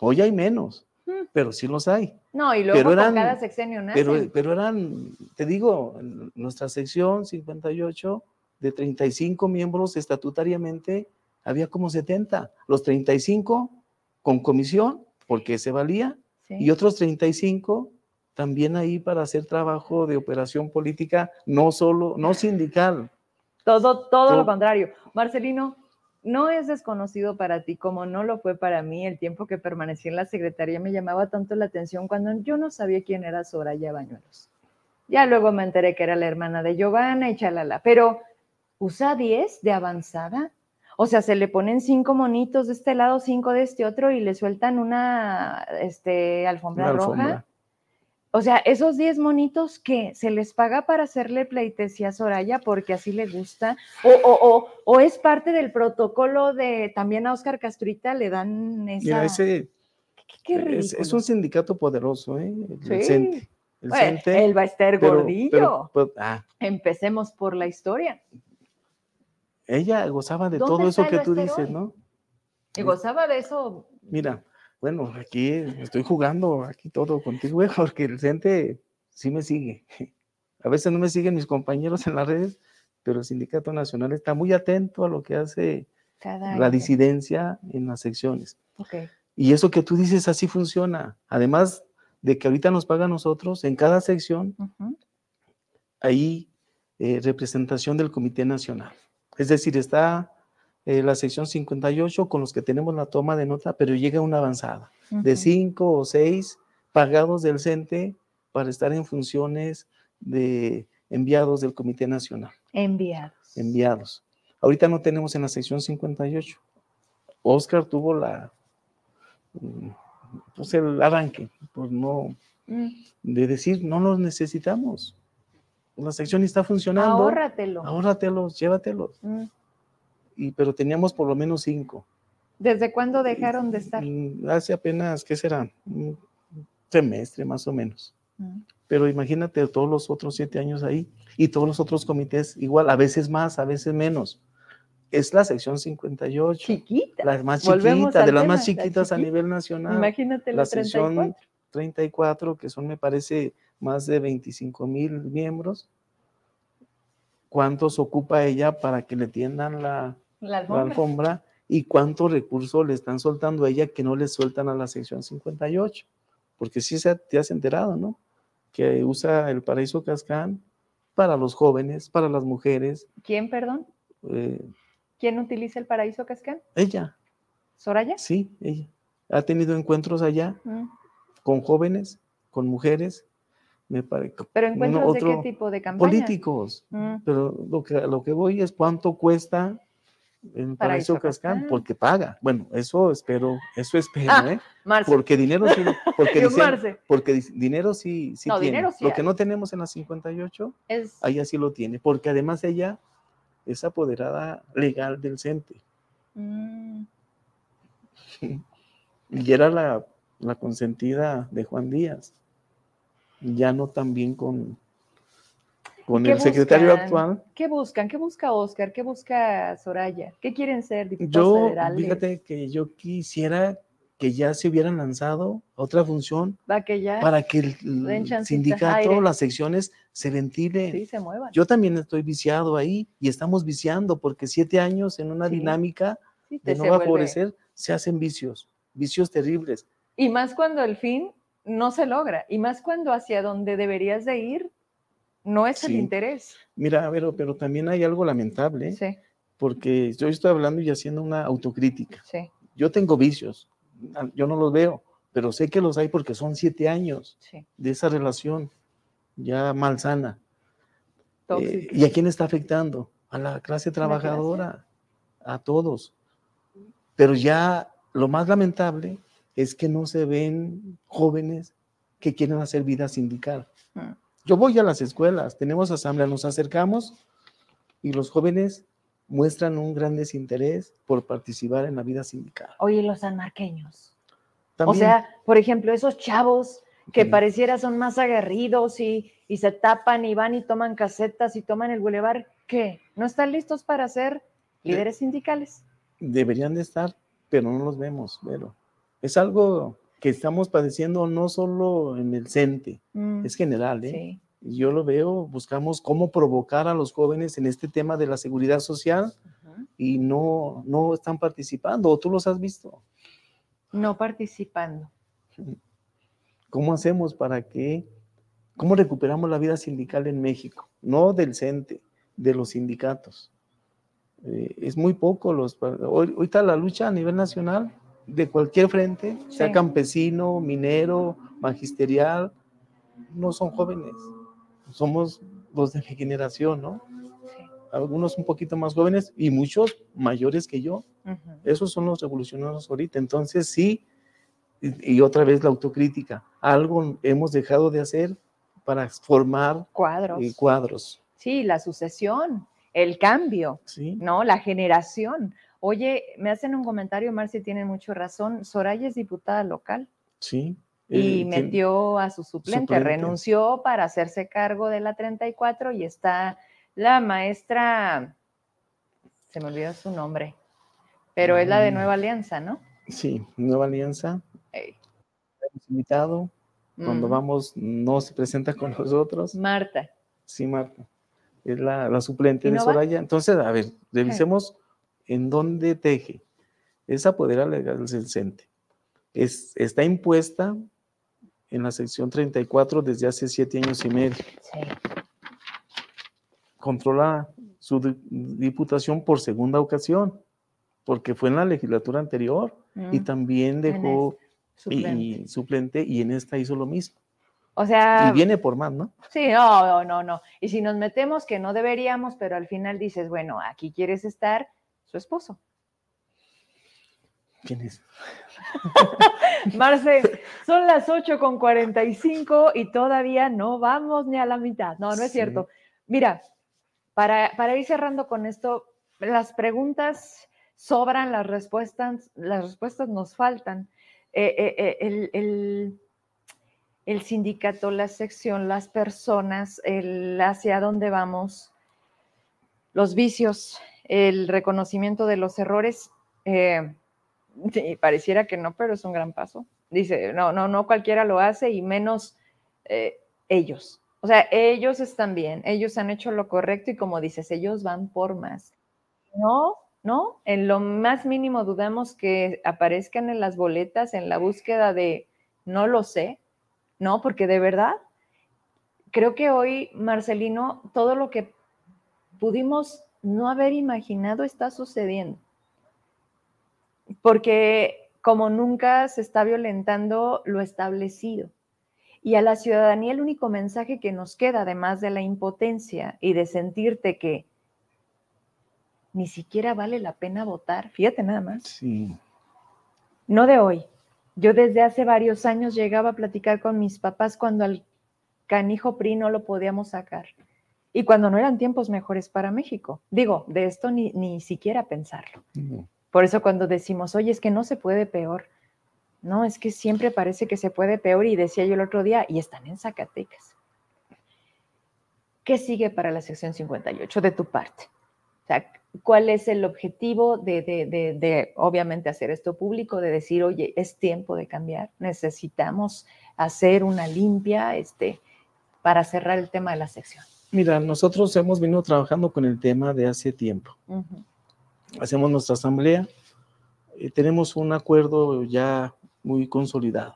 Hoy hay menos, mm. pero sí los hay. No, y luego pero eran, cada sexenio Pero, pero eran, te digo, nuestra sección 58, de 35 miembros estatutariamente, había como 70. Los 35 con comisión, porque se valía, y otros 35 también ahí para hacer trabajo de operación política, no solo, no sindical. Todo, todo lo contrario. Marcelino, no es desconocido para ti como no lo fue para mí el tiempo que permanecí en la secretaría me llamaba tanto la atención cuando yo no sabía quién era Soraya Bañuelos. Ya luego me enteré que era la hermana de Giovanna y chalala, pero usa 10 de avanzada. O sea, se le ponen cinco monitos de este lado, cinco de este otro y le sueltan una este, alfombra, Una alfombra. roja. O sea, esos 10 monitos que se les paga para hacerle pleitesía a Soraya porque así le gusta, o, o, o, o es parte del protocolo de también a Oscar Castruita le dan esa. Mira, ese qué, qué es, un sindicato poderoso, ¿eh? El. CENTE. El Bueno, CENTE, él va a estar pero- gordillo. pero- pero- ah, Empecemos por la historia. Ella gozaba de ¿Dónde todo eso que tú dices? ¿no? Y gozaba de eso. Mira, bueno, aquí estoy jugando aquí todo contigo, güey, porque el CENTE sí me sigue. A veces no me siguen mis compañeros en las redes, pero el Sindicato Nacional está muy atento a lo que hace Cada la disidencia en las secciones. Ok. Y eso que tú dices así funciona. Además de que ahorita nos paga a nosotros, en cada sección hay eh, representación del Comité Nacional. Es decir, está eh, la sección 58 con los que tenemos la toma de nota, pero llega una avanzada de cinco o seis pagados del CENTE para estar en funciones de enviados del Comité Nacional, Enviados. enviados. Ahorita no tenemos en la sección 58. Oscar tuvo la, mm, pues el arranque, por no, Mm. de decir, no los necesitamos. La sección está funcionando. Ahórratelo. Ahórratelos, llévatelos. Mm. Y, pero teníamos por lo menos cinco. ¿Desde cuándo dejaron de estar? Mm, Hace apenas, ¿qué será? Un semestre más o menos. Mm. Pero imagínate todos los otros siete años ahí y todos los otros comités igual, a veces más, a veces menos. Es la sección 58, Chiquita. la más chiquita, de las más la chiquitas a nivel nacional. Imagínate la los sección 34. 34, que son, me parece, más de 25 mil miembros. ¿Cuántos ocupa ella para que le tiendan la, La la alfombra. alfombra y cuántos recursos le están soltando a ella que no le sueltan a la sección 58. Porque sí se, te has enterado, ¿no? Que usa el paraíso Cascán para los jóvenes, para las mujeres. ¿Quién, perdón? eh, ¿Quién utiliza el paraíso Cascán? ella, ¿Soraya? sí, ella. Ha tenido encuentros allá Mm. con jóvenes, con mujeres, me parece. ¿Pero encuentros de qué otro- tipo de campaña? Políticos. Mm. Pero lo que, lo que voy es cuánto cuesta el paraíso Paraíso Cascán, Cascán. porque paga. Bueno, eso espero, eso espero, Ah, ¿eh? Marce. Porque dinero sí, porque, dicen- porque di- dinero sí, sí No, tiene. dinero sí Lo que no tenemos en la 58, Es, ella sí lo tiene, porque además ella es apoderada legal del CENTE Mm. y era la, la consentida de Juan Díaz. Ya no tan bien con, con ¿Qué el secretario actual. ¿Qué buscan? ¿Qué busca Oscar? ¿Qué busca Soraya? ¿Qué quieren ser? ¿Diputados Yo, federales? fíjate que yo quisiera que ya se hubieran lanzado a otra función Va que ya para que el, sindicato, aire. las secciones se ventilen. sí se muevan. Yo también estoy viciado ahí y estamos viciando porque siete años en una Sí, dinámica Sí, de no favorecer, se hacen vicios, vicios terribles. Y más cuando el fin no se logra. Y más cuando hacia donde deberías de ir no es el interés. Mira, pero, pero también hay algo lamentable, Sí, porque yo estoy hablando y haciendo una autocrítica. sí, Yo tengo vicios, a- yo no los veo, pero sé que los hay porque son siete años de esa relación ya malsana. Eh. ¿Y a quién está afectando? A la clase trabajadora, a todos. Pero ya lo más lamentable es que no se ven jóvenes que quieren hacer vida sindical. Mm. Yo voy a las escuelas, tenemos asamblea, nos acercamos y los jóvenes muestran un gran desinterés por participar en la vida sindical. Oye, los sanmarqueños. O También, sea, por ejemplo, esos chavos que Sí. pareciera son más aguerridos y, y se tapan y van y toman casetas y toman el bulevar, ¿qué? ¿No están listos para ser líderes sindicales? deberían de estar, pero no los vemos, pero es algo que estamos padeciendo no solo en el CENTE, Mm, es general, ¿eh? sí. Yo lo veo, buscamos cómo provocar a los jóvenes en este tema de la seguridad social y no, no están participando, o tú los has visto. No participando. ¿Cómo hacemos para que, cómo recuperamos la vida sindical en México? No del CENTE, de los sindicatos. Eh, es muy poco los, hoy- ahorita la lucha a nivel nacional de cualquier frente, sea Sí. campesino, minero, magisterial, no son jóvenes, somos los de mi generación, ¿no? Sí. algunos un poquito más jóvenes y muchos mayores que yo. Esos son los revolucionarios ahorita. Entonces, sí, y, y otra vez la autocrítica. Algo hemos dejado de hacer para formar Cuadros. eh, cuadros. Sí, la sucesión, el cambio, ¿sí? ¿no? La generación. Oye, me hacen un comentario, Marci, tienen mucho razón. Soraya es diputada local Sí. y eh, metió a su suplente, suplente. renunció para hacerse cargo de la 34 y está la maestra, se me olvidó su nombre, pero es la de Mm. Nueva Alianza, ¿no? Sí, Nueva Alianza. Ey. Hemos invitado. Cuando Mm. vamos, no se presenta con nosotros. Marta. Sí, Marta. Es la, la suplente ¿Y de va? Soraya. Entonces, a ver, revisemos en dónde teje. Es apoderar legal del CENTE. Es, está impuesta en la sección 34 desde hace siete años y medio. Sí. Controla su di- diputación por segunda ocasión, porque fue en la legislatura anterior y Mm, también dejó y- suplente. y suplente y en esta hizo lo mismo. O sea, Y viene por más, ¿no? Sí, no, no, no, no. Y si nos metemos que no deberíamos, pero al final dices, bueno, aquí quieres estar, su esposo. ¿Quién es? Marce, son las 8 con 45 y todavía no vamos ni a la mitad. No, no es Sí. cierto. Mira, para, para ir cerrando con esto, las preguntas sobran, las respuestas, las respuestas nos faltan. Eh, eh, eh, el, el- el sindicato, la sección, las personas, el hacia dónde vamos, los vicios, el reconocimiento de los errores. eh, pareciera que no, pero es un gran paso. Dice, no, no, no cualquiera lo hace y menos eh, ellos. O sea, ellos están bien, ellos han hecho lo correcto y como dices, ellos van por más. No, no, en lo más mínimo dudamos que aparezcan en las boletas en la búsqueda de no lo sé, no, porque de verdad, creo que hoy, Marcelino, todo lo que pudimos no haber imaginado está sucediendo porque como nunca se está violentando lo establecido. Y a la ciudadanía el único mensaje que nos queda, además de la impotencia y de sentirte que ni siquiera vale la pena votar, fíjate nada más, Sí. no de hoy. Yo desde hace varios años llegaba a platicar con mis papás cuando al canijo PRI no lo podíamos sacar y cuando no eran tiempos mejores para México. Digo, de esto ni, ni siquiera pensarlo. No. Por eso cuando decimos, oye, es que no se puede peor, no, es que siempre parece que se puede peor y decía yo el otro día, y están en Zacatecas. ¿Qué sigue para la sección 58 de tu parte? O sea, ¿cuál es el objetivo de, de, de, de, obviamente, hacer esto público, de decir, oye, es tiempo de cambiar, necesitamos hacer una limpia este, para cerrar el tema de la sección? Mira, nosotros hemos venido trabajando con el tema de hace tiempo. Uh -huh. Hacemos nuestra asamblea, eh, tenemos un acuerdo ya muy consolidado.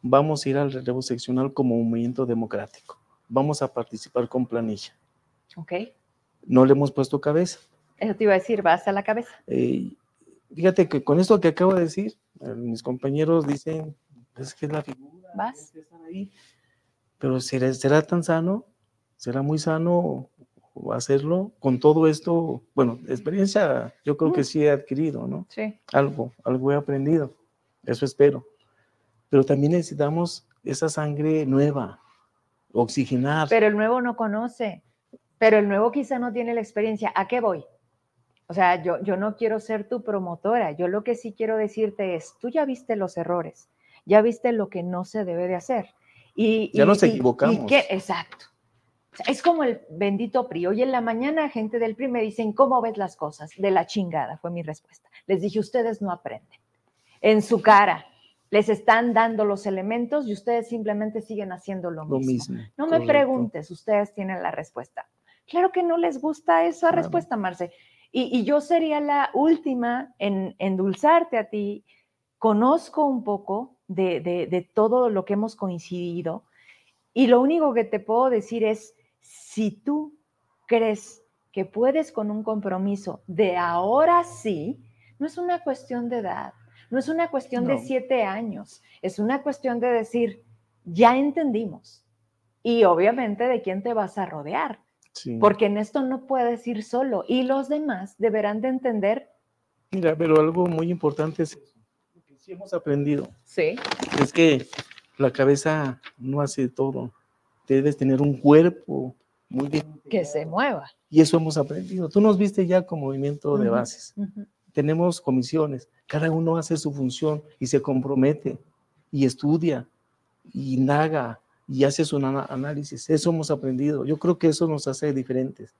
Vamos a ir al relevo seccional como movimiento democrático. Vamos a participar con planilla. Ok. No le hemos puesto cabeza. Eso te iba a decir, vas a la cabeza. Eh, fíjate que con esto que acabo de decir, eh, mis compañeros dicen, es que es la figura. Vas. Ahí. Pero ¿será, ¿será tan sano? ¿Será muy sano hacerlo con todo esto? Bueno, experiencia yo creo mm. que sí he adquirido, ¿no? Sí. Algo, algo he aprendido. Eso espero. Pero también necesitamos esa sangre nueva, oxigenar. Pero el nuevo no conoce, pero el nuevo quizá no tiene la experiencia. ¿A qué voy? O sea, yo, yo no quiero ser tu promotora, yo lo que sí quiero decirte es, tú ya viste los errores, ya viste lo que no se debe de hacer. Y, ya y, nos equivocamos. Y exacto. Es como el bendito PRI. Hoy en la mañana gente del PRI me dicen, ¿cómo ves las cosas? De la chingada, fue mi respuesta. Les dije, ustedes no aprenden. En su cara, les están dando los elementos y ustedes simplemente siguen haciendo lo, lo mismo. mismo. No me preguntes, ustedes tienen la respuesta. Claro que no les gusta esa claro. respuesta, Marce. Y, y, yo sería la última en endulzarte a ti. Conozco un poco de, de, de todo lo que hemos coincidido y lo único que te puedo decir es, si tú crees que puedes con un compromiso de ahora sí, no es una cuestión de edad, no es una cuestión no. de siete años, es una cuestión de decir, ya entendimos. Y obviamente de quién te vas a rodear. Sí. porque en esto no puedes ir solo y los demás deberán de entender. Mira, pero algo muy importante es que sí hemos aprendido. Sí. Es que la cabeza no hace todo. Debes tener un cuerpo muy bien. Que se mueva. Y eso hemos aprendido. Tú nos viste ya con movimiento de bases. Ujú. Tenemos comisiones. Cada uno hace su función y se compromete y estudia y indaga y hace su análisis. Eso hemos aprendido. Yo creo que eso nos hace diferentes.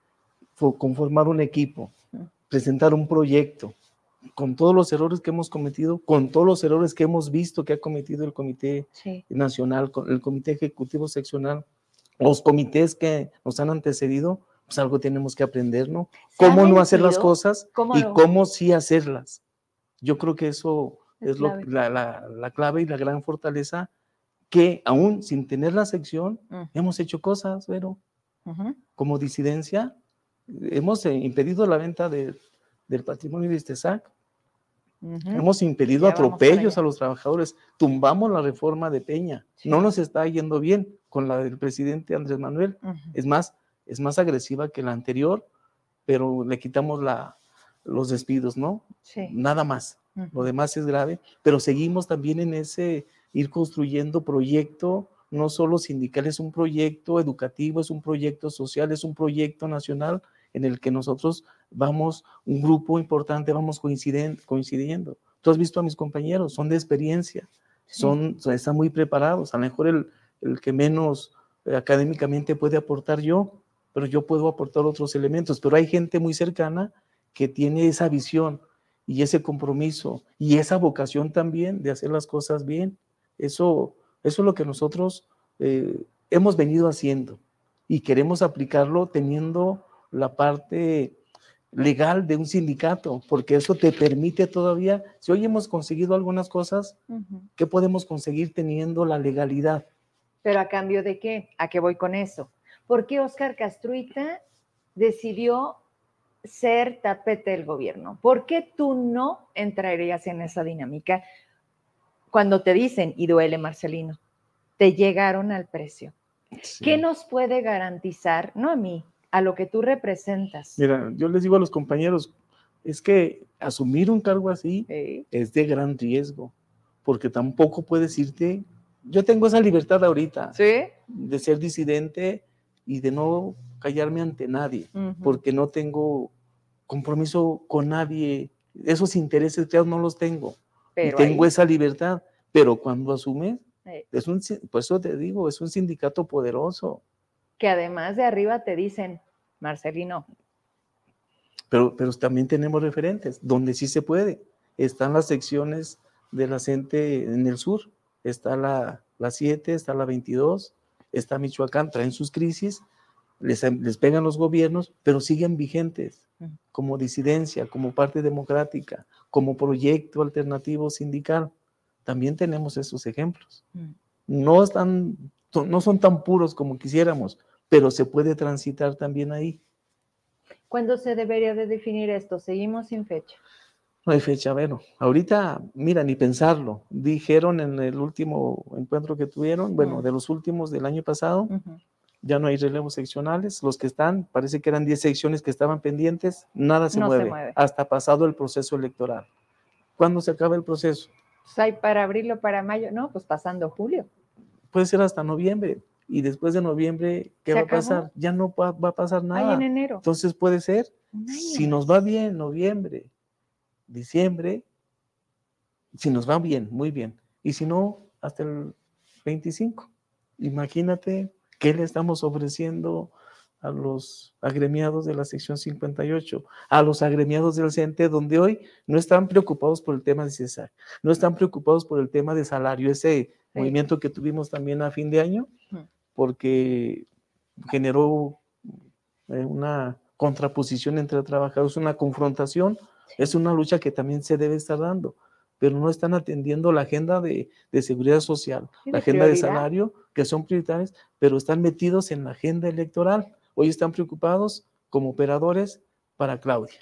Fo- Conformar un equipo, presentar un proyecto, con todos los errores que hemos cometido, con todos los errores que hemos visto que ha cometido el Comité Sí. Nacional, el Comité Ejecutivo Seccional, los comités que nos han antecedido, pues algo tenemos que aprender, ¿no? ¿Se ha Cómo no hacer las cosas ¿Cómo y no? cómo sí hacerlas. Yo creo que eso Es es, lo- la, la- la clave y la gran fortaleza que aún sin tener la sección, Mm. hemos hecho cosas, pero Ujú. como disidencia, hemos eh, impedido la venta de- del patrimonio de Istezac, Ujú. hemos impedido Ya vamos para atropellos a los trabajadores, tumbamos la reforma de Peña, Sí. no nos está yendo bien con la del presidente Andrés Manuel, es más, es más agresiva que la anterior, pero le quitamos la, los despidos, ¿no? Sí. Nada más. Lo demás es grave, pero seguimos también en ese ir construyendo proyecto, no solo sindical, es un proyecto educativo, es un proyecto social, es un proyecto nacional en el que nosotros vamos, un grupo importante, vamos coinciden- coincidiendo. Tú has visto a mis compañeros, son de experiencia, son- están muy preparados, a lo mejor el, el que menos eh, académicamente puede aportar yo, pero yo puedo aportar otros elementos, pero hay gente muy cercana que tiene esa visión y ese compromiso y esa vocación también de hacer las cosas bien. Eso, eso es lo que nosotros eh, hemos venido haciendo y queremos aplicarlo teniendo la parte legal de un sindicato, porque eso te permite todavía, si hoy hemos conseguido algunas cosas, Ujú. ¿qué podemos conseguir teniendo la legalidad? Pero a cambio de qué? ¿A qué voy con eso? ¿Por qué Oscar Castruita decidió ser tapete del gobierno? ¿Por qué tú no entrarías en esa dinámica? Cuando te dicen, y duele Marcelino, te llegaron al precio. ¿Qué nos puede garantizar, no a mí, a lo que tú representas? Mira, yo les digo a los compañeros, es que asumir un cargo así Sí, es de gran riesgo, porque tampoco puedes irte. Yo tengo esa libertad ahorita ¿Sí? de ser disidente y de no callarme ante nadie, porque no tengo compromiso con nadie. Esos intereses claro, no los tengo. Pero tengo ahí- esa libertad, pero cuando asumes, es un, por eso te digo, es un sindicato poderoso, que además de arriba te dicen, Marcelino, pero, pero también tenemos referentes, donde sí se puede. Están las secciones de la CENTE en el sur, está la, la 7, está la 22, está Michoacán, traen sus crisis, les, les pegan los gobiernos, pero siguen vigentes como disidencia, como parte democrática, como proyecto alternativo sindical. También tenemos esos ejemplos. No, están, no son tan puros como quisiéramos, pero se puede transitar también ahí. ¿cuándo se debería de definir esto? Seguimos sin fecha. No hay fecha, bueno, ahorita, mira, ni pensarlo. Dijeron en el último encuentro que tuvieron, bueno, de los últimos del año pasado, ya no hay relevos seccionales. Los que están, parece que eran 10 secciones que estaban pendientes, nada se, No se mueve, hasta pasado el proceso electoral. ¿Cuándo se acaba el proceso? Pues hay para abril o para mayo, no, pues pasando julio. Puede ser hasta noviembre. Y después de noviembre, ¿qué ¿Se va a pasar? Ya no va, va a pasar Ahí nada. en enero. Entonces puede ser, si nos va bien, noviembre, diciembre, si nos va bien, muy bien. Y si no, hasta el 25. Imagínate qué le estamos ofreciendo a los agremiados de la sección 58, a los agremiados del CENTE, donde hoy no están preocupados por el tema de CESAR, no están preocupados por el tema de salario, ese Sí. movimiento que tuvimos también a fin de año, porque generó eh, una contraposición entre trabajadores, una confrontación, es una lucha que también se debe estar dando, pero no están atendiendo la agenda de, de seguridad social, Sí, la de agenda de salario, que son prioritarias, pero están metidos en la agenda electoral. Hoy están preocupados como operadores para Claudia.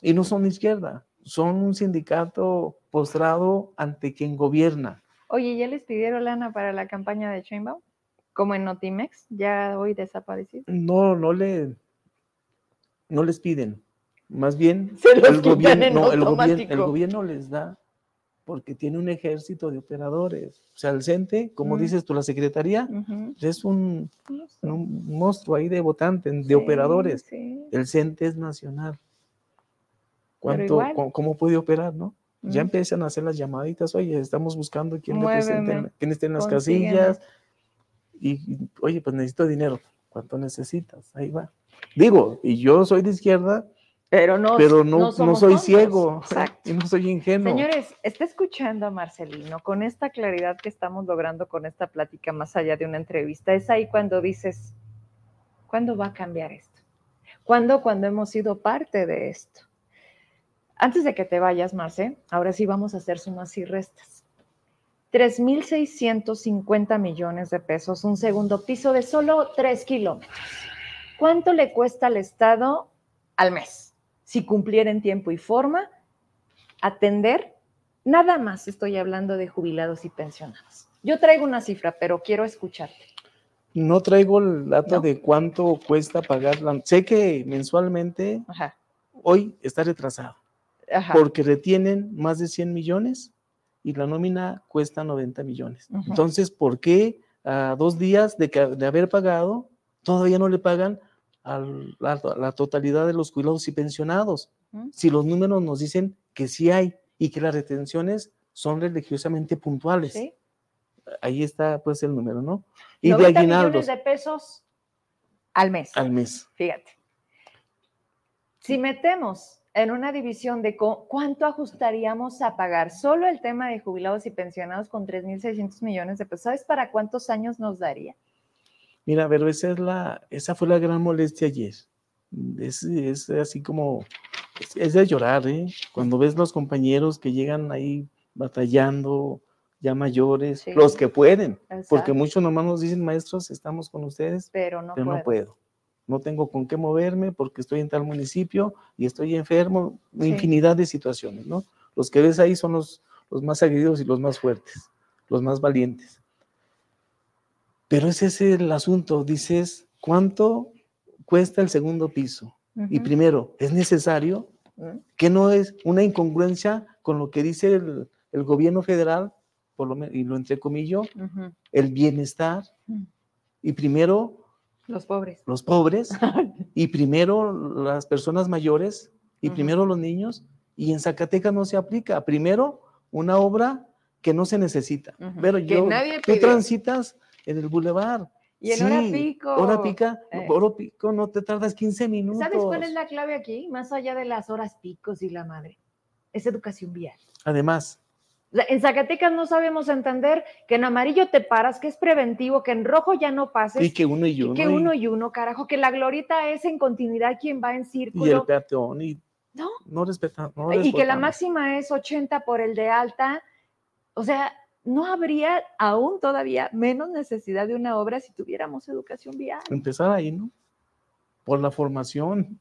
Y no son de izquierda, son un sindicato postrado ante quien gobierna. Oye, ¿ya les pidieron lana para la campaña de Sheinbaum? Como en Notimex, ya hoy desaparecido. No, no le, no les piden. Más bien, Se los el, gobierno, en no, el, gobierno, el gobierno les da porque tiene un ejército de operadores. O sea, el CENTE, como Mm. dices tú, la secretaría, Ujú. es un, un monstruo ahí de votantes, de Sí, operadores. sí. El CENTE es nacional. ¿Cuánto, cómo, cómo puede operar, no? Ya Mm. empiezan a hacer las llamaditas, oye, estamos buscando quién Muéveme, quién esté en las casillas. Y, oye, pues necesito dinero. ¿Cuánto necesitas? Ahí va. Digo, y yo soy de izquierda, Pero no, pero no, soy tontos. ciego Exacto. y no soy ingenuo. Señores, está escuchando a Marcelino con esta claridad que estamos logrando con esta plática más allá de una entrevista. Es ahí cuando dices, ¿cuándo va a cambiar esto? ¿Cuándo? Cuando hemos sido parte de esto. Antes de que te vayas, Marce, ahora sí vamos a hacer sumas y restas. 3.650 millones de pesos, un segundo piso de solo 3 kilómetros. ¿Cuánto le cuesta al Estado al mes? Si cumpliera en tiempo y forma, atender, nada más estoy hablando de jubilados y pensionados. Yo traigo una cifra, pero quiero escucharte. No traigo el dato No. de cuánto cuesta pagar. la- Sé que mensualmente Ajá, hoy está retrasado ajá. porque retienen más de 100 millones y la nómina cuesta 90 millones. Entonces, ¿por qué a dos días de, que- de haber pagado todavía no le pagan a la, la totalidad de los jubilados y pensionados? Si los números nos dicen que sí hay y que las retenciones son religiosamente puntuales. ¿Sí? Ahí está pues el número, ¿no? Y de 90 aguinaldos millones de pesos al mes. al mes. Fíjate. Si metemos en una división de cuánto ajustaríamos a pagar solo el tema de jubilados y pensionados con 3.600 millones de pesos, ¿sabes para cuántos años nos daría? Mira, pero esa, es la, esa fue la gran molestia ayer. Es, es así como, es, es de llorar, ¿eh? Cuando ves los compañeros que llegan ahí batallando, ya mayores, Sí. los que pueden, porque Exacto. muchos nomás nos dicen, maestros, estamos con ustedes, Pero no pero puedo. no puedo. No tengo con qué moverme porque estoy en tal municipio y estoy enfermo, Sí. infinidad de situaciones, ¿no? Los que ves ahí son los, los más agredidos y los más fuertes, los más valientes. Pero ese es el asunto, dices, ¿cuánto cuesta el segundo piso? Y primero, ¿es necesario? Mm, que no es una incongruencia con lo que dice el, el gobierno federal, por lo men- y lo entrecomillo, el bienestar, Mm. y primero Los pobres. los pobres, y primero las personas mayores, y primero los niños, y en Zacatecas no se aplica. Primero, una obra que no se necesita. Pero yo, tú transitas en el bulevar. Y en hora pico. Hora pica, eh. hora pico no te tardas 15 minutos. ¿Sabes cuál es la clave aquí? Más allá de las horas picos y la madre. Es educación vial. Además, En Zacatecas no sabemos entender que en amarillo te paras, que es preventivo, que en rojo ya no pases. y que uno y y uno. que y- uno y uno, carajo, que la glorita es en continuidad quien va en y el círculo. peatón, y No. no respeta. no y que la respetamos. máxima es 80 por el de alta. O sea, no habría aún todavía menos necesidad de una obra si tuviéramos educación vial. empezar ahí, ¿no? Por la formación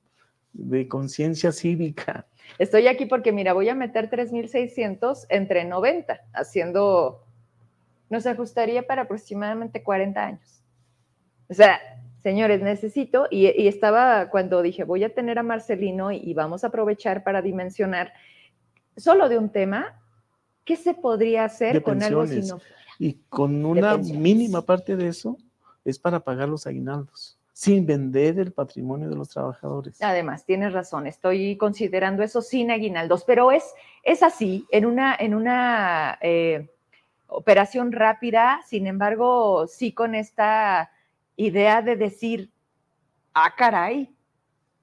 de conciencia cívica. Estoy aquí porque, mira, voy a meter 3.600 entre 90, haciendo, nos ajustaría para aproximadamente 40 años. O sea, señores, necesito, y, y estaba cuando dije, voy a tener a Marcelino y, y vamos a aprovechar para dimensionar solo de un tema, ¿qué se podría hacer con algo si no Y con una mínima parte de eso es para pagar los aguinaldos, sin vender el patrimonio de los trabajadores. Además, tienes razón, estoy considerando eso sin aguinaldos, pero es, es así, en una, en una eh, operación rápida, sin embargo, sí con esta idea de decir, ah, caray,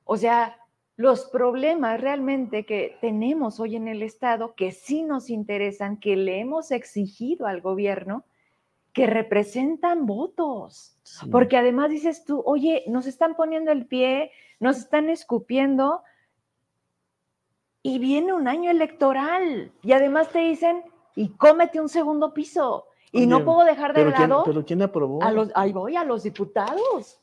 o sea, los problemas realmente que tenemos hoy en el Estado, que sí nos interesan, que le hemos exigido al gobierno, que representan votos. Sí. Porque además dices tú, oye, nos están poniendo el pie, nos están escupiendo y viene un año electoral y además te dicen, y cómete un segundo piso. Y no puedo dejar de pero, ¿quién, lado pero ¿quién aprobó? a los, ahí voy, a los diputados.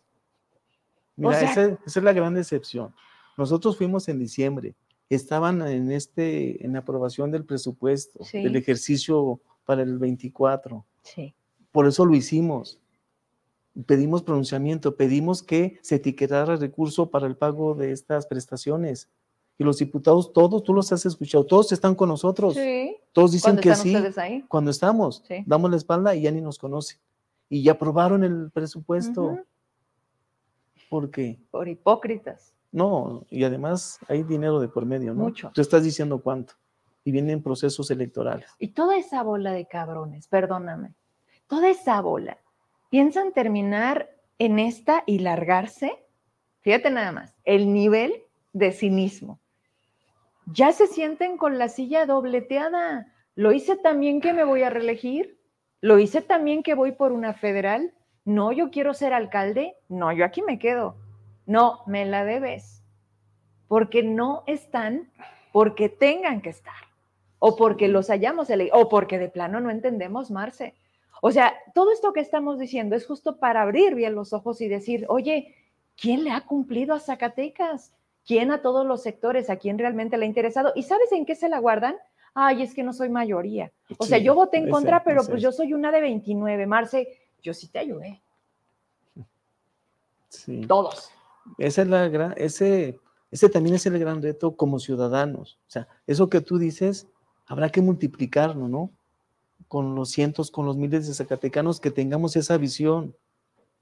Mira, sea- esa, esa es la gran decepción. Nosotros fuimos en diciembre, estaban en este, en aprobación del presupuesto, Sí. del ejercicio para el 24. Sí. Por eso lo hicimos. pedimos pronunciamiento, pedimos que se etiquetara el recurso para el pago de estas prestaciones. Y los diputados, todos, tú los has escuchado, todos están con nosotros. Sí. Todos dicen ¿Cuándo que sí. ahí? Cuando estamos, Sí. damos la espalda y ya ni nos conocen. Y ya aprobaron el presupuesto. Ujú. ¿Por qué? Por hipócritas. No, y además hay dinero de por medio, ¿no? Mucho. Tú estás diciendo cuánto. Y vienen procesos electorales. Y toda esa bola de cabrones, perdóname, toda esa bola, ¿piensan terminar en esta y largarse? Fíjate nada más, el nivel de cinismo. Ya se sienten con la silla dobleteada. Lo hice también que me voy a reelegir. Lo hice también que voy por una federal. No, yo quiero ser alcalde. No, yo aquí me quedo. No, me la debes. Porque no están porque tengan que estar o porque los hayamos elegido, o porque de plano no entendemos, Marce. O sea, todo esto que estamos diciendo es justo para abrir bien los ojos y decir, oye, ¿quién le ha cumplido a Zacatecas? ¿Quién a todos los sectores? ¿A quién realmente le ha interesado? ¿Y sabes en qué se la guardan? Ay, es que no soy mayoría. O sea, yo voté en ese- contra, pero ese pues es. yo soy una de 29. Marce, yo sí te ayudé. Sí. Todos. Esa es la gran, ese, ese también es el gran reto como ciudadanos. O sea, eso que tú dices, habrá que multiplicarlo, ¿no? Con los cientos, con los miles de zacatecanos que tengamos esa visión,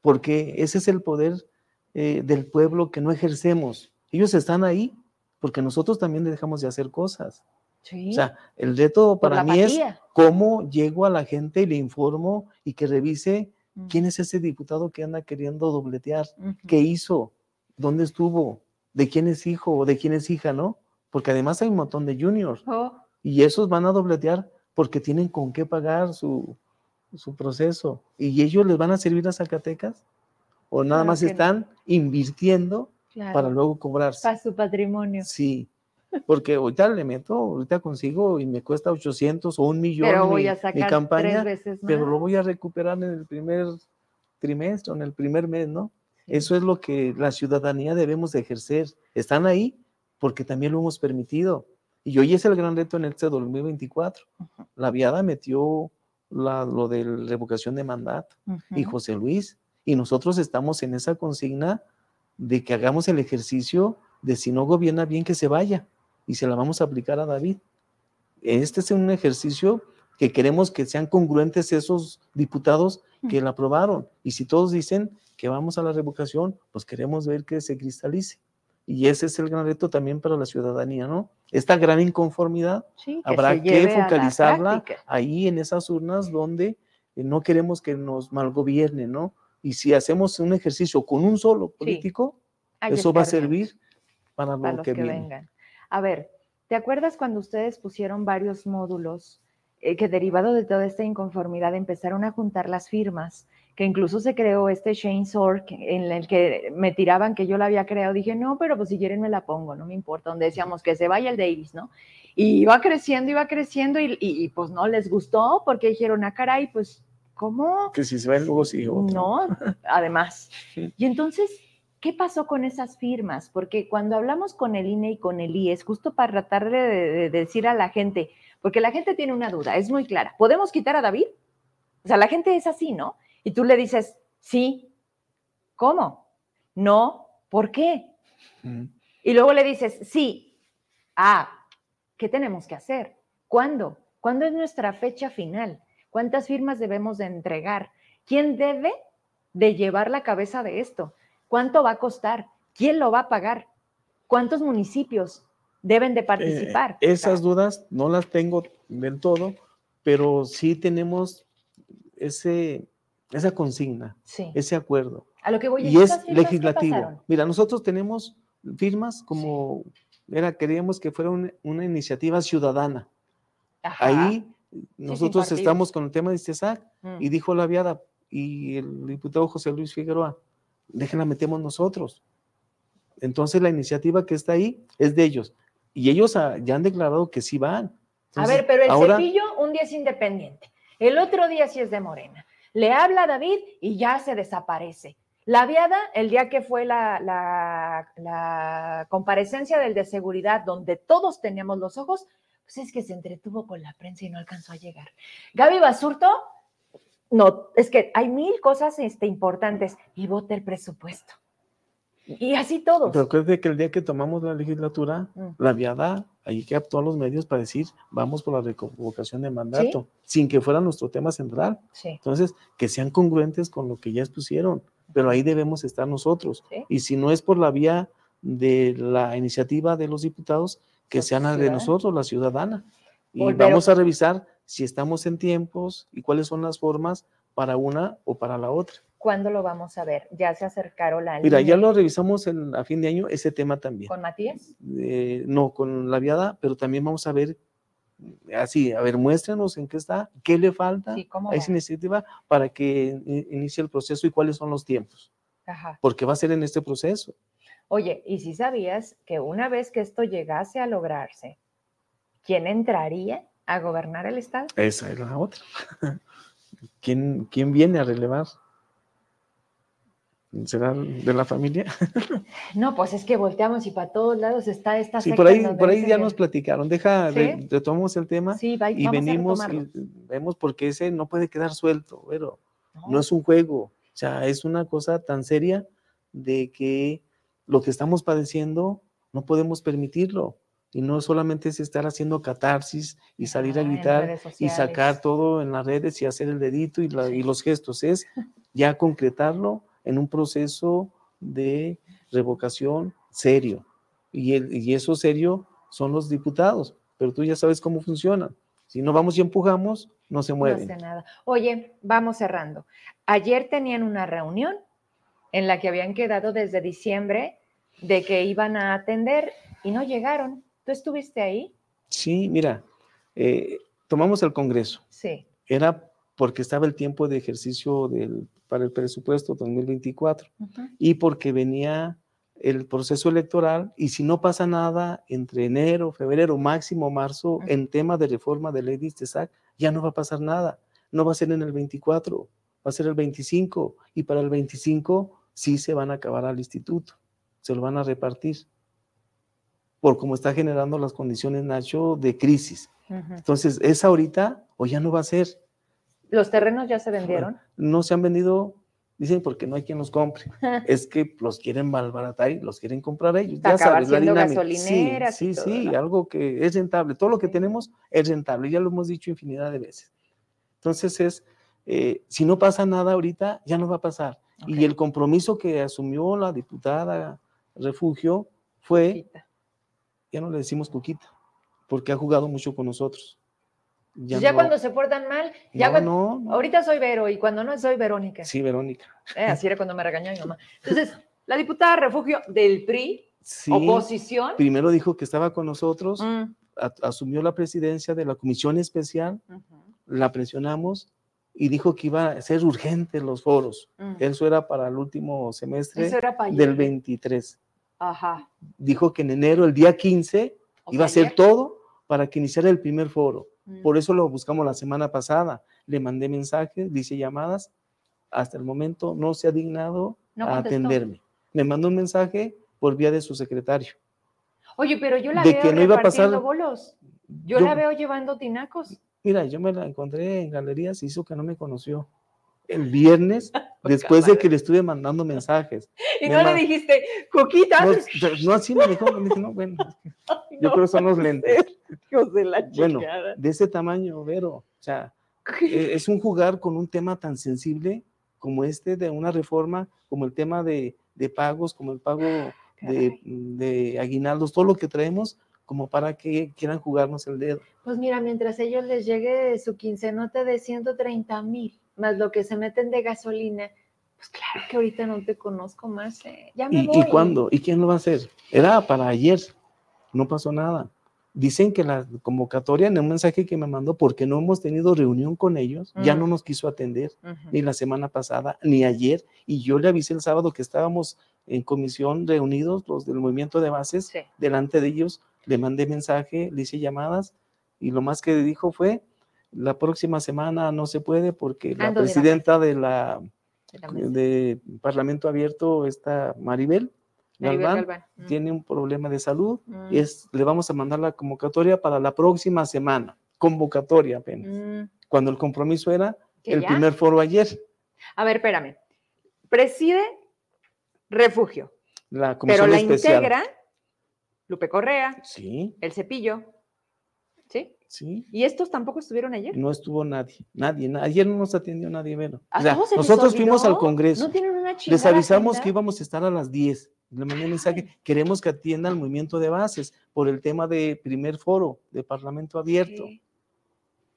porque ese es el poder eh, del pueblo que no ejercemos. Ellos están ahí porque nosotros también dejamos de hacer cosas. Sí. O sea, el reto para mí es cómo llego a la gente y le informo y que revise Mm. quién es ese diputado que anda queriendo dobletear. ¿Qué hizo? ¿Dónde estuvo? ¿De quién es hijo o de quién es hija, no? Porque además hay un montón de juniors Oh, y esos van a dobletear porque tienen con qué pagar su, su proceso. ¿Y ellos les van a servir a Zacatecas? ¿O nada Claro más no. están invirtiendo claro. para luego cobrarse? Para su patrimonio. Sí, porque ahorita le meto, ahorita consigo y me cuesta 800 o un millón Pero voy mi, a mi sacar campaña, tres veces más. pero lo voy a recuperar en el primer trimestre o en el primer mes, ¿no? Eso es lo que la ciudadanía debemos de ejercer. Están ahí porque también lo hemos permitido. Y hoy es el gran reto en este 2024. Ujú. La viada metió la- lo de la revocación de mandato y. José Luis. Y nosotros estamos en esa consigna de que hagamos el ejercicio de si no gobierna bien que se vaya. Y se la vamos a aplicar a David. Este es un ejercicio que queremos que sean congruentes esos diputados que la aprobaron. Y si todos dicen que vamos a la revocación, pues queremos ver que se cristalice. Y ese es el gran reto también para la ciudadanía, ¿no? Esta gran inconformidad Sí, habrá que focalizarla ahí en esas urnas donde eh, no queremos que nos malgobiernen, ¿no? Y si hacemos un ejercicio con un solo político, eso va a servir para lo los que, que, vengan. A ver, ¿te acuerdas cuando ustedes pusieron varios módulos eh, que derivado de toda esta inconformidad empezaron a juntar las firmas? Que incluso se creó este Shane Sork en el que me tiraban que yo la había creado. Dije, no, pero pues si quieren me la pongo, no me importa. Donde decíamos que se vaya el Davis, ¿no? Y iba creciendo, iba creciendo y, y- y, pues no les gustó porque dijeron, ah, caray, pues, ¿cómo? Que si se va luego sigue otro. No, además. Sí. Y entonces, ¿qué pasó con esas firmas? Porque cuando hablamos con el INE y con el IES, justo para tratar de, de decir a la gente, porque la gente tiene una duda, es muy clara, ¿podemos quitar a David? O sea, la gente es así, ¿no? Y tú le dices, sí, ¿cómo? No, ¿por qué? Mm. Y luego le dices, sí, ah, ¿qué tenemos que hacer? ¿Cuándo? ¿Cuándo es nuestra fecha final? ¿Cuántas firmas debemos de entregar? ¿Quién debe de llevar la cabeza de esto? ¿Cuánto va a costar? ¿Quién lo va a pagar? ¿Cuántos municipios deben de Eh, participar? esas dudas no las tengo del todo, pero sí tenemos ese, esa consigna, sí. ese acuerdo. A lo que voy y es ¿estas firmas qué legislativo. Mira, nosotros tenemos firmas como, era, queríamos que fuera un- una iniciativa ciudadana. Ajá. Ahí nosotros estamos con el tema de ISTESAC Mm. y dijo la viada y el diputado José Luis Figueroa, déjenla metemos nosotros. Entonces la iniciativa que está ahí es de ellos y ellos ya han declarado que sí van. A Entonces, ver, pero el ahora, cepillo un día es independiente, el otro día sí es de Morena. Le habla a David y ya se desaparece. La viada, el día que fue la, la- comparecencia del de seguridad, donde todos teníamos los ojos, pues es que se entretuvo con la prensa y no alcanzó a llegar. Gaby Basurto, no, es que hay mil cosas este, importantes y vote el presupuesto. Y así todos. Pero acuérdate que el día que tomamos la legislatura, Mm. la viada, ahí que a los medios para decir, vamos por la reconvocación de mandato, sin que fuera nuestro tema central. Sí, Entonces, que sean congruentes con lo que ya expusieron, pero ahí debemos estar nosotros. sí. Y si no es por la vía de la iniciativa de los diputados, que sean la de nosotros, la ciudadana. Y vamos a revisar si estamos en tiempos y cuáles son las formas para una o para la otra. ¿Cuándo lo vamos a ver? Ya se acercaron la Mira, ya lo revisamos en- a fin de año, ese tema también. con Matías. Eh, no, con la viada, pero también vamos a ver, así, a ver, muéstrenos en qué está, qué le falta Sí, ¿cómo a esa va? iniciativa para que inicie el proceso y cuáles son los tiempos, Ajá. porque va a ser en este proceso. Oye, ¿y si sabías que una vez que esto llegase a lograrse, ¿quién entraría a gobernar el estado? Esa es la otra. ¿Quién, quién viene a relevar? ¿Será de la familia? No, pues es que volteamos y para todos lados está esta Sí, por ahí, por ahí ya nos platicaron. Deja, re- ¿Sí? retomamos el tema Sí, va- y venimos y vemos porque ese no puede quedar suelto, pero No, no es un juego, o sea, es una cosa tan seria de que lo que estamos padeciendo no podemos permitirlo. Y no solamente es estar haciendo catarsis y salir Ah, a gritar y sacar todo en las redes y hacer el dedito y, la- y los gestos, es ya concretarlo en un proceso de revocación serio. Y, el, y eso serio son los diputados, pero tú ya sabes cómo funcionan. Si no vamos y empujamos, no se No mueven. sé nada. Oye, vamos cerrando. Ayer tenían una reunión en la que habían quedado desde diciembre de que iban a atender y no llegaron. ¿Tú estuviste ahí? Sí, mira, eh, tomamos el Congreso. Sí. Era porque estaba el tiempo de ejercicio del, para el presupuesto 2024 Ujú. y porque venía el proceso electoral y si no pasa nada entre enero, febrero, máximo marzo, en tema de reforma de ley de ISTESAC, ya no va a pasar nada. No va a ser en el 24, va a ser el 25 y para el 25 sí se van a acabar al instituto, se lo van a repartir por cómo está generando las condiciones, Nacho, de crisis. Entonces, ¿es ahorita o ya no va a ser? ¿Los terrenos ya se vendieron? No se han vendido, dicen porque no hay quien los compre. es que los quieren malbaratar y los quieren comprar ellos. Para Ya sabes, la siendo dinámica. Sí, sí, todo, sí, ¿no? algo que es rentable. Todo lo que Sí. tenemos es rentable, ya lo hemos dicho infinidad de veces. Entonces es, eh, si no pasa nada ahorita, ya no va a pasar. Y el compromiso que asumió la diputada Refugio fue, ya no le decimos Cuquita, porque ha jugado mucho con nosotros. Pues Ya, no- cuando se portan mal, ya no, cuando- no, ahorita soy Vero y cuando no soy Verónica. Sí, Verónica. Eh, así era cuando me regañó mi mamá. Entonces, la diputada refugio del PRI, Sí, oposición. primero dijo que estaba con nosotros, Mm, a- asumió la presidencia de la comisión especial, ujú, la presionamos y dijo que iba a ser urgente los foros. mm. Eso era para el último semestre del 23. Ajá. Dijo que en enero, el día 15, O iba a ayer. todo para que iniciara el primer foro. Por eso lo buscamos la semana pasada. Le mandé mensajes, dice llamadas. Hasta el momento no se ha dignado No a atenderme. Me mandó un mensaje por vía de su secretario. Oye, pero yo la de veo que no iba a pasar- bolos. Yo, Yo- la veo llevando tinacos. Mira, yo me la encontré en galerías y hizo que no me conoció. El viernes, después de que le estuve mandando mensajes. Y Me no le dijiste, Coquita. No, no así me dijo, me dije, no, bueno, yo creo que son los lentes. Hijos de la Bueno, chingada. de ese tamaño, Vero. O sea, eh, es un jugar con un tema tan sensible como este de una reforma, como el tema de, de pagos, como el pago de, Caray. de aguinaldos, todo lo que traemos, como para que quieran jugarnos el dedo. Pues mira, mientras ellos les llegue su quincenota de 130 mil, más lo que se meten de gasolina, pues claro que ahorita no te conozco más. eh. Ya me ¿Y, voy. ¿Y cuándo? ¿Y quién lo va a hacer? Era para ayer, no pasó nada. Dicen que la convocatoria en un mensaje que me mandó, porque no hemos tenido reunión con ellos, ya Mm. no nos quiso atender, Ujú. ni la semana pasada, ni ayer. Y yo le avisé el sábado que estábamos en comisión reunidos, los del movimiento de bases, Sí. delante de ellos, le mandé mensaje, le hice llamadas, y lo más que dijo fue, la próxima semana no se puede porque la Ando presidenta de la de la mesa. de Parlamento Abierto, esta Maribel Maribel Galván. Mm. tiene un problema de salud Mm. y es, le vamos a mandar la convocatoria para la próxima semana, convocatoria apenas, Mm. cuando el compromiso era ¿Que el ya? primer foro ayer. A ver, espérame. Preside refugio, La pero comisión la especial. integra Lupe Correa, Sí, El Cepillo, ¿sí? sí. ¿Y estos tampoco estuvieron ayer? No estuvo nadie, nadie. na- Ayer no nos atendió nadie, Vero. ¿A O sea, todos se les nosotros fuimos al? Congreso. ¿No tienen una Les avisamos que íbamos a estar a las 10 de la mañana mensaje. Queremos que atienda el movimiento de bases por el tema de primer foro de Parlamento abierto. Sí,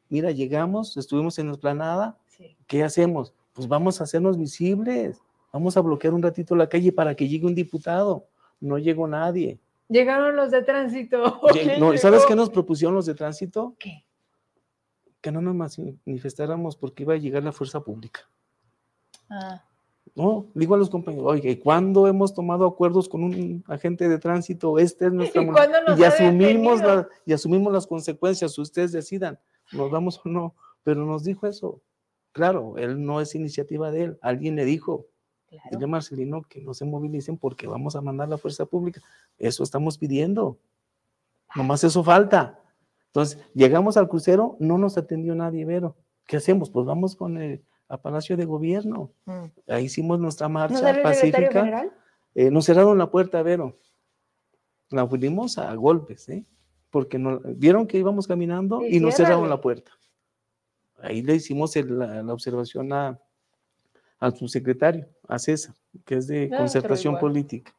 Mira, llegamos, estuvimos en la esplanada. sí. ¿Qué hacemos? Pues vamos a hacernos visibles. Vamos a bloquear un ratito la calle para que llegue un diputado. No llegó nadie. Llegaron los de tránsito. Lle- ¿Quién no, ¿Sabes qué nos propusieron los de tránsito? ¿Qué? Que no nos manifestáramos porque iba a llegar la fuerza pública. Ah, No, digo a los compañeros, oye, ¿y ¿cuándo hemos tomado acuerdos con un agente de tránsito? Este es nuestra ¿Y y asumimos la- y asumimos las consecuencias, ustedes decidan, nos vamos o no, pero nos dijo eso. Claro, él no es iniciativa de él, alguien le dijo, claro. dile a Marcelino que no se movilicen porque vamos a mandar la fuerza pública. Eso estamos pidiendo. Nomás eso falta. Entonces, llegamos al crucero, no nos atendió nadie, Vero. ¿Qué hacemos? Pues vamos con el a Palacio de Gobierno. Mm. Ahí hicimos nuestra ¿No marcha secretario pacífica. Eh, nos cerraron la puerta, Vero. La fuimos a golpes, ¿eh? Porque nos, vieron que íbamos caminando Sí, y nos cerraron la puerta. Ahí le hicimos el- la, la observación a, al subsecretario, a César, que es de Ah, concertación política.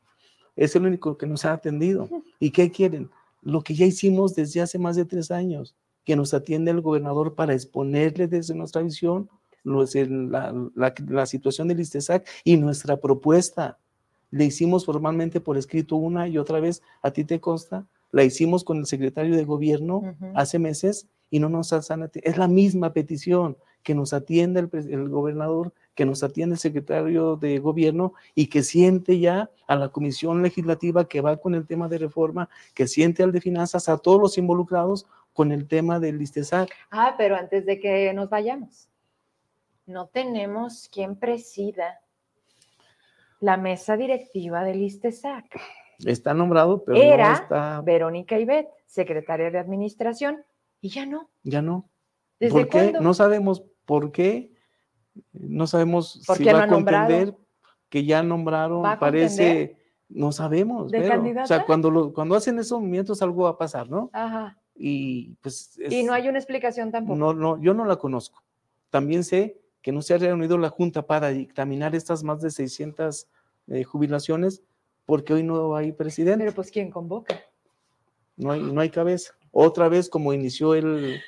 Es el único que nos ha atendido. ¿Y qué quieren? Lo que ya hicimos desde hace más de tres años, que nos atiende el gobernador para exponerle desde nuestra visión lo es el- la, la- la situación del ISTESAC y nuestra propuesta. Le hicimos formalmente por escrito una y otra vez, a ti te consta, la hicimos con el secretario de gobierno hace meses y no nos han Es la misma petición que nos el, pres- el gobernador, que nos atiende el secretario de gobierno y que siente ya a la comisión legislativa que va con el tema de reforma, que siente al de finanzas, a todos los involucrados con el tema del ISTESAC. Ah, pero antes de que nos vayamos, no tenemos quien presida la mesa directiva del ISTESAC. Está nombrado, pero Era no está, Verónica Ibet, secretaria de administración, y ya no. ya no. ¿Desde ¿Por qué? No sabemos por qué. No sabemos ¿Por si va a nombrado? contender, que ya nombraron, ¿Va a parece, no sabemos. ¿De Vero. O sea, cuando, lo- cuando hacen esos movimientos algo va a pasar, ¿no? Ajá. Y pues Y no hay una explicación tampoco. no, no, yo no la conozco. También sé que no se ha reunido la Junta para dictaminar estas más de 600 eh, jubilaciones porque hoy no hay presidente. Pero pues, ¿quién convoca? no hay, no hay cabeza. Otra vez como inició el,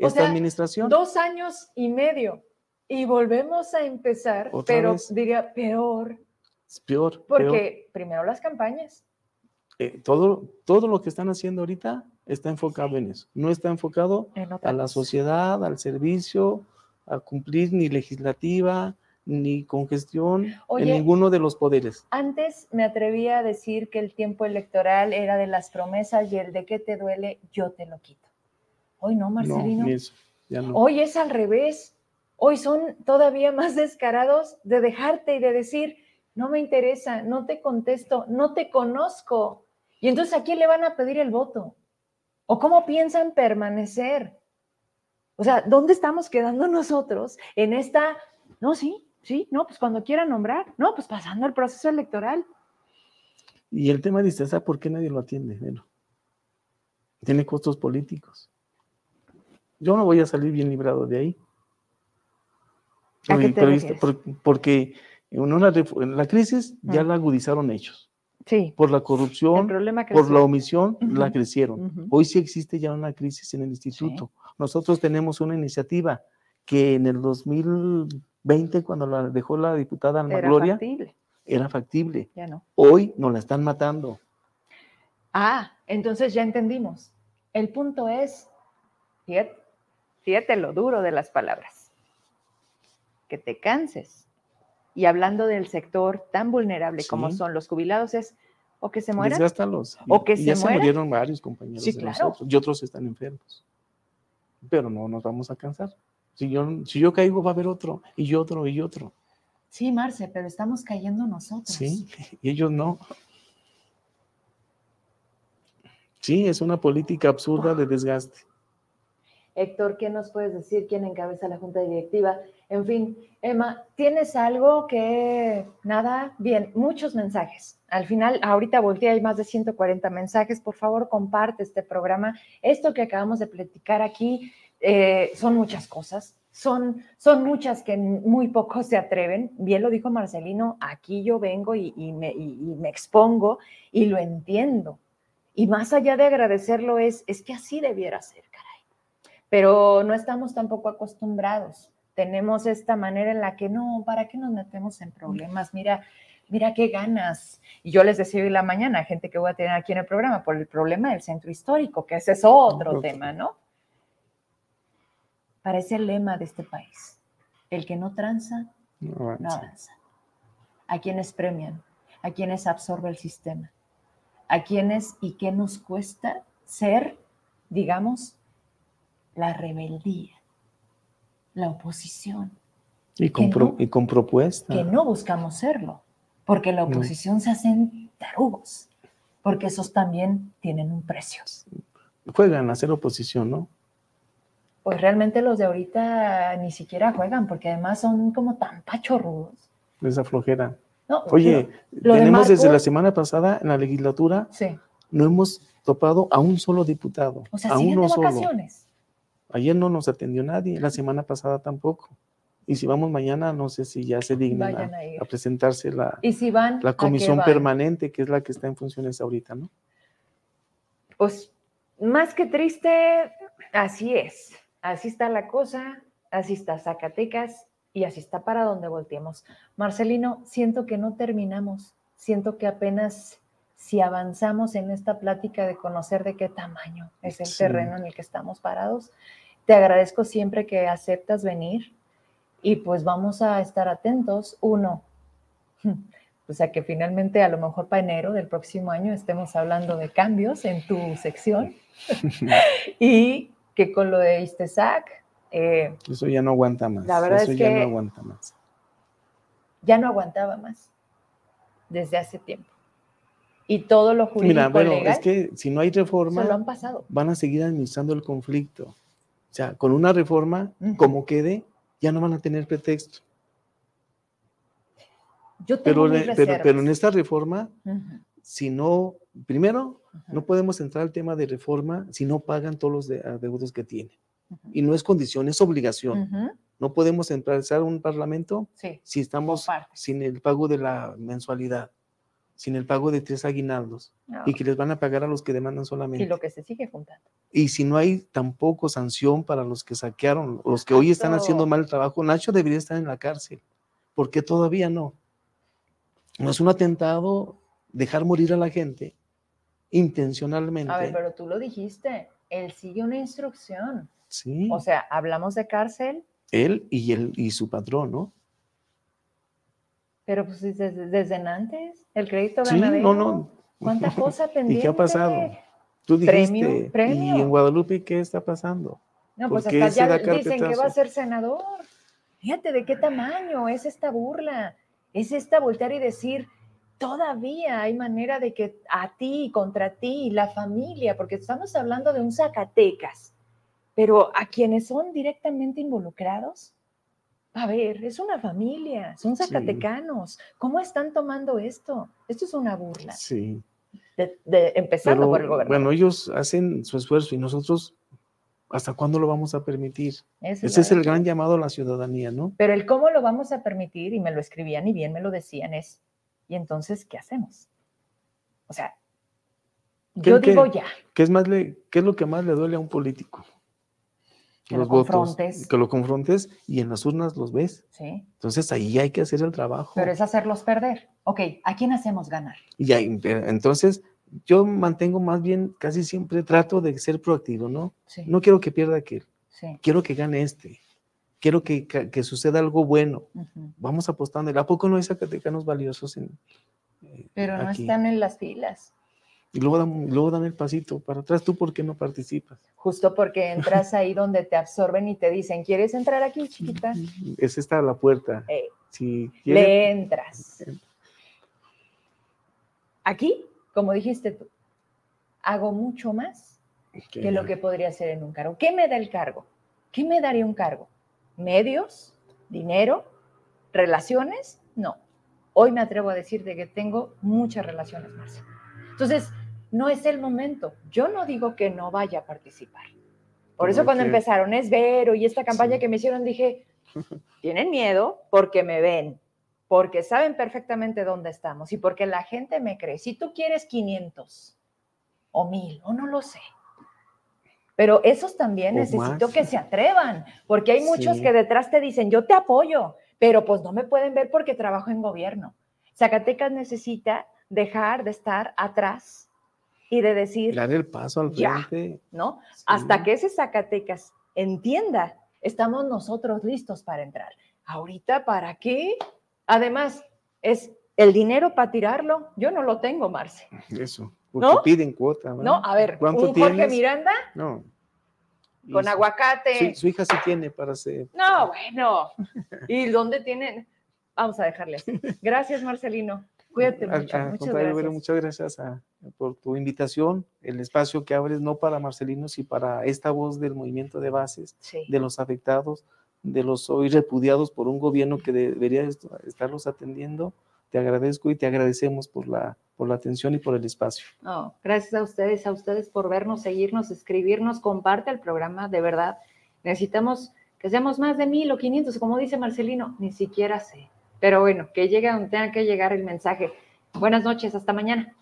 O esta sea, administración. Dos años y medio. Y volvemos a empezar, pero vez. diría peor, Es peor. peor. porque primero las campañas. Eh, todo, todo lo que están haciendo ahorita está enfocado en eso. No está enfocado En a la sociedad, al servicio, a cumplir ni legislativa, ni congestión Oye, en ninguno de los poderes. Antes me atrevía a decir que el tiempo electoral era de las promesas y el de que te duele, yo te lo quito. Hoy no, No, Marcelino. ni eso, ya no. Hoy es al revés. Hoy son todavía más descarados de dejarte y de decir, no me interesa, no te contesto, no te conozco. Y entonces, ¿a quién le van a pedir el voto? ¿O cómo piensan permanecer? O sea, ¿dónde estamos quedando nosotros en esta, no, sí, sí, no, pues cuando quieran nombrar, no, pues pasando el proceso electoral. Y el tema de ISTESA, ¿por qué nadie lo atiende? Bueno, tiene costos políticos. Yo no voy a salir bien librado de ahí. ¿A qué te porque en una ref- en la crisis ya Mm. la agudizaron ellos. Sí, Por la corrupción, por la omisión, la crecieron. Hoy sí existe ya una crisis en el instituto. Nosotros tenemos una iniciativa que en el 2020, cuando la dejó la diputada Alma era Gloria, factible, era factible. ya no. Hoy nos la están matando. Ah, entonces ya entendimos. El punto es, fíjate, fíjate lo duro de las palabras, que te canses. Y hablando del sector tan vulnerable como son los jubilados, es o que se mueran Desgástalos. O que y se ya se mueran. murieron varios compañeros Sí, de claro. nosotros y otros están enfermos. Pero no nos vamos a cansar. Si yo, si yo caigo, va a haber otro, y otro, y otro. Sí, Marce, pero estamos cayendo nosotros. Sí, y ellos no. Sí, es una política absurda de desgaste. Héctor, ¿qué nos puedes decir? ¿Quién encabeza la junta directiva? En fin, Emma, ¿tienes algo que nada? Bien, muchos mensajes. Al final, ahorita volteé, hay más de 140 mensajes. Por favor, comparte este programa. Esto que acabamos de platicar aquí eh, son muchas cosas. Son, son muchas que muy pocos se atreven. Bien lo dijo Marcelino, aquí yo vengo y, me, expongo y lo entiendo. Y más allá de agradecerlo es, es que así debiera ser, caray. Pero no estamos tampoco acostumbrados tenemos esta manera en la que no, ¿para qué nos metemos en problemas? Mira, mira qué ganas. Y yo les decía hoy la mañana, gente que voy a tener aquí en el programa, por el problema del centro histórico, que ese es otro tema, ¿no? Parece el lema de este país. El que no tranza, no avanza. A quienes premian, a quienes absorbe el sistema, a quienes y qué nos cuesta ser, digamos, la rebeldía la oposición. Y con, y con propuesta. Que no buscamos serlo, porque la oposición se hacen tarugos, porque esos también tienen un precio. Juegan a ser oposición, ¿no? Pues realmente los de ahorita ni siquiera juegan, porque además son como tan pachorrudos. Esa flojera. Oye, tenemos desde la semana pasada en la legislatura, sí. no hemos topado a un solo diputado. O sea, a siguen de vacaciones. Ayer no nos atendió nadie, la semana pasada tampoco. Y si vamos mañana, no sé si ya se dignan a, presentarse la, ¿Y si van, la comisión permanente, que es la que está en funciones ahorita, ¿no? Pues más que triste, así es. Así está la cosa, así está Zacatecas y así está para donde volteemos. Marcelino, siento que no terminamos, siento que apenas si avanzamos en esta plática de conocer de qué tamaño es el terreno en el que estamos parados, te agradezco siempre que aceptas venir y pues vamos a estar atentos. Uno, o sea que finalmente a lo mejor para enero del próximo año estemos hablando de cambios en tu sección y que con lo de Istesac. Eh, Eso ya no aguanta más. La verdad Eso es ya que no aguanta más. Ya no aguantaba más desde hace tiempo y todo lo jurídico Mira, bueno, es que si no hay reforma, lo han pasado. van a seguir administrando el conflicto. O sea, con una reforma, como quede, ya no van a tener pretexto. Yo tengo pero, pero, pero, en esta reforma, si no, primero, no podemos entrar al tema de reforma si no pagan todos los deudos que tienen. Y no es condición, es obligación. No podemos entrar a un parlamento si estamos sin el pago de la mensualidad sin el pago de tres aguinaldos y que les van a pagar a los que demandan solamente. Y lo que se sigue juntando. Y si no hay tampoco sanción para los que saquearon, los que hoy están haciendo mal el trabajo, Nacho debería estar en la cárcel. ¿Por qué todavía no? No es un atentado dejar morir a la gente intencionalmente. A ver, pero tú lo dijiste, él sigue una instrucción. Sí. O sea, hablamos de cárcel. Él y, él y su patrón, ¿no? Pero pues desde, desde antes, el crédito ganadero. Sí, no, no. ¿Cuánta cosa pendiente? ¿Y qué ha pasado? Tú dijiste, ¿y en Guadalupe qué está pasando? No, pues hasta ya dicen que va a ser senador. Fíjate de qué tamaño es esta burla. Es esta voltear y decir, todavía hay manera de que a ti, contra ti, la familia, porque estamos hablando de un Zacatecas, pero a quienes son directamente involucrados, a ver, es una familia, son zacatecanos. ¿Cómo están tomando esto? Esto es una burla. Sí. De, empezando por el gobierno. Bueno, ellos hacen su esfuerzo y nosotros, ¿hasta cuándo lo vamos a permitir? Ese es el gran llamado a la ciudadanía, ¿no? Pero el cómo lo vamos a permitir, y me lo escribían y bien me lo decían, es, ¿y entonces qué hacemos? O sea, yo digo ya. ¿qué es, más le, ¿Qué es lo que más le duele a un político? Que los lo confrontes. que lo confrontes y en las urnas los ves. Sí. Entonces ahí hay que hacer el trabajo. Pero es hacerlos perder. Ok, ¿a quién hacemos ganar? Y ahí, entonces yo mantengo más bien, casi siempre trato de ser proactivo, ¿no? Sí. No quiero que pierda aquel. Sí. Quiero que gane este. Quiero que, que, suceda algo bueno. Vamos apostando. ¿A poco no hay zacatecanos valiosos en, eh, Pero no están en las filas. Y luego dan, luego dan el pasito para atrás. ¿Tú por qué no participas? Justo porque entras ahí donde te absorben y te dicen, ¿quieres entrar aquí, chiquita? Es esta la puerta. Eh, si le entras. Aquí, como dijiste tú, hago mucho más que lo que podría ser en un cargo. ¿Qué me da el cargo? ¿Qué me daría un cargo? ¿Medios? ¿Dinero? ¿Relaciones? No. Hoy me atrevo a decirte que tengo muchas relaciones, Marcia. Entonces, no es el momento. Yo no digo que no vaya a participar. Por eso cuando empezaron es Vero y esta campaña que me hicieron, dije, tienen miedo porque me ven, porque saben perfectamente dónde estamos y porque la gente me cree. Si tú quieres 500 o 1000 o no lo sé, pero esos también necesito que se atrevan, porque hay muchos que detrás te dicen, yo te apoyo, pero pues no me pueden ver porque trabajo en gobierno. Zacatecas necesita dejar de estar atrás y de decir... Dar el paso al frente. ¿no? Hasta que ese Zacatecas entienda, estamos nosotros listos para entrar. Ahorita, ¿para qué? Además, es el dinero para tirarlo. Yo no lo tengo, Marce. Eso. Porque piden cuota. No, a ver, ¿cuánto un Jorge Miranda. No. Con aguacate. Su, hija sí tiene para hacer. No, bueno. ¿Y dónde tienen? Vamos a dejarles. Gracias, Marcelino. Cuídate mucho. muchas, gracias. muchas gracias por tu invitación, el espacio que abres no para Marcelino, sino para esta voz del movimiento de bases, de los afectados, de los hoy repudiados por un gobierno que debería estarlos atendiendo. Te agradezco y te agradecemos por la por la atención y por el espacio. gracias a ustedes, a ustedes por vernos, seguirnos, escribirnos, comparte el programa, de verdad. Necesitamos que seamos más de mil o quinientos, como dice Marcelino, ni siquiera sé. Pero bueno, que llegue donde tenga que llegar el mensaje. Buenas noches, hasta mañana.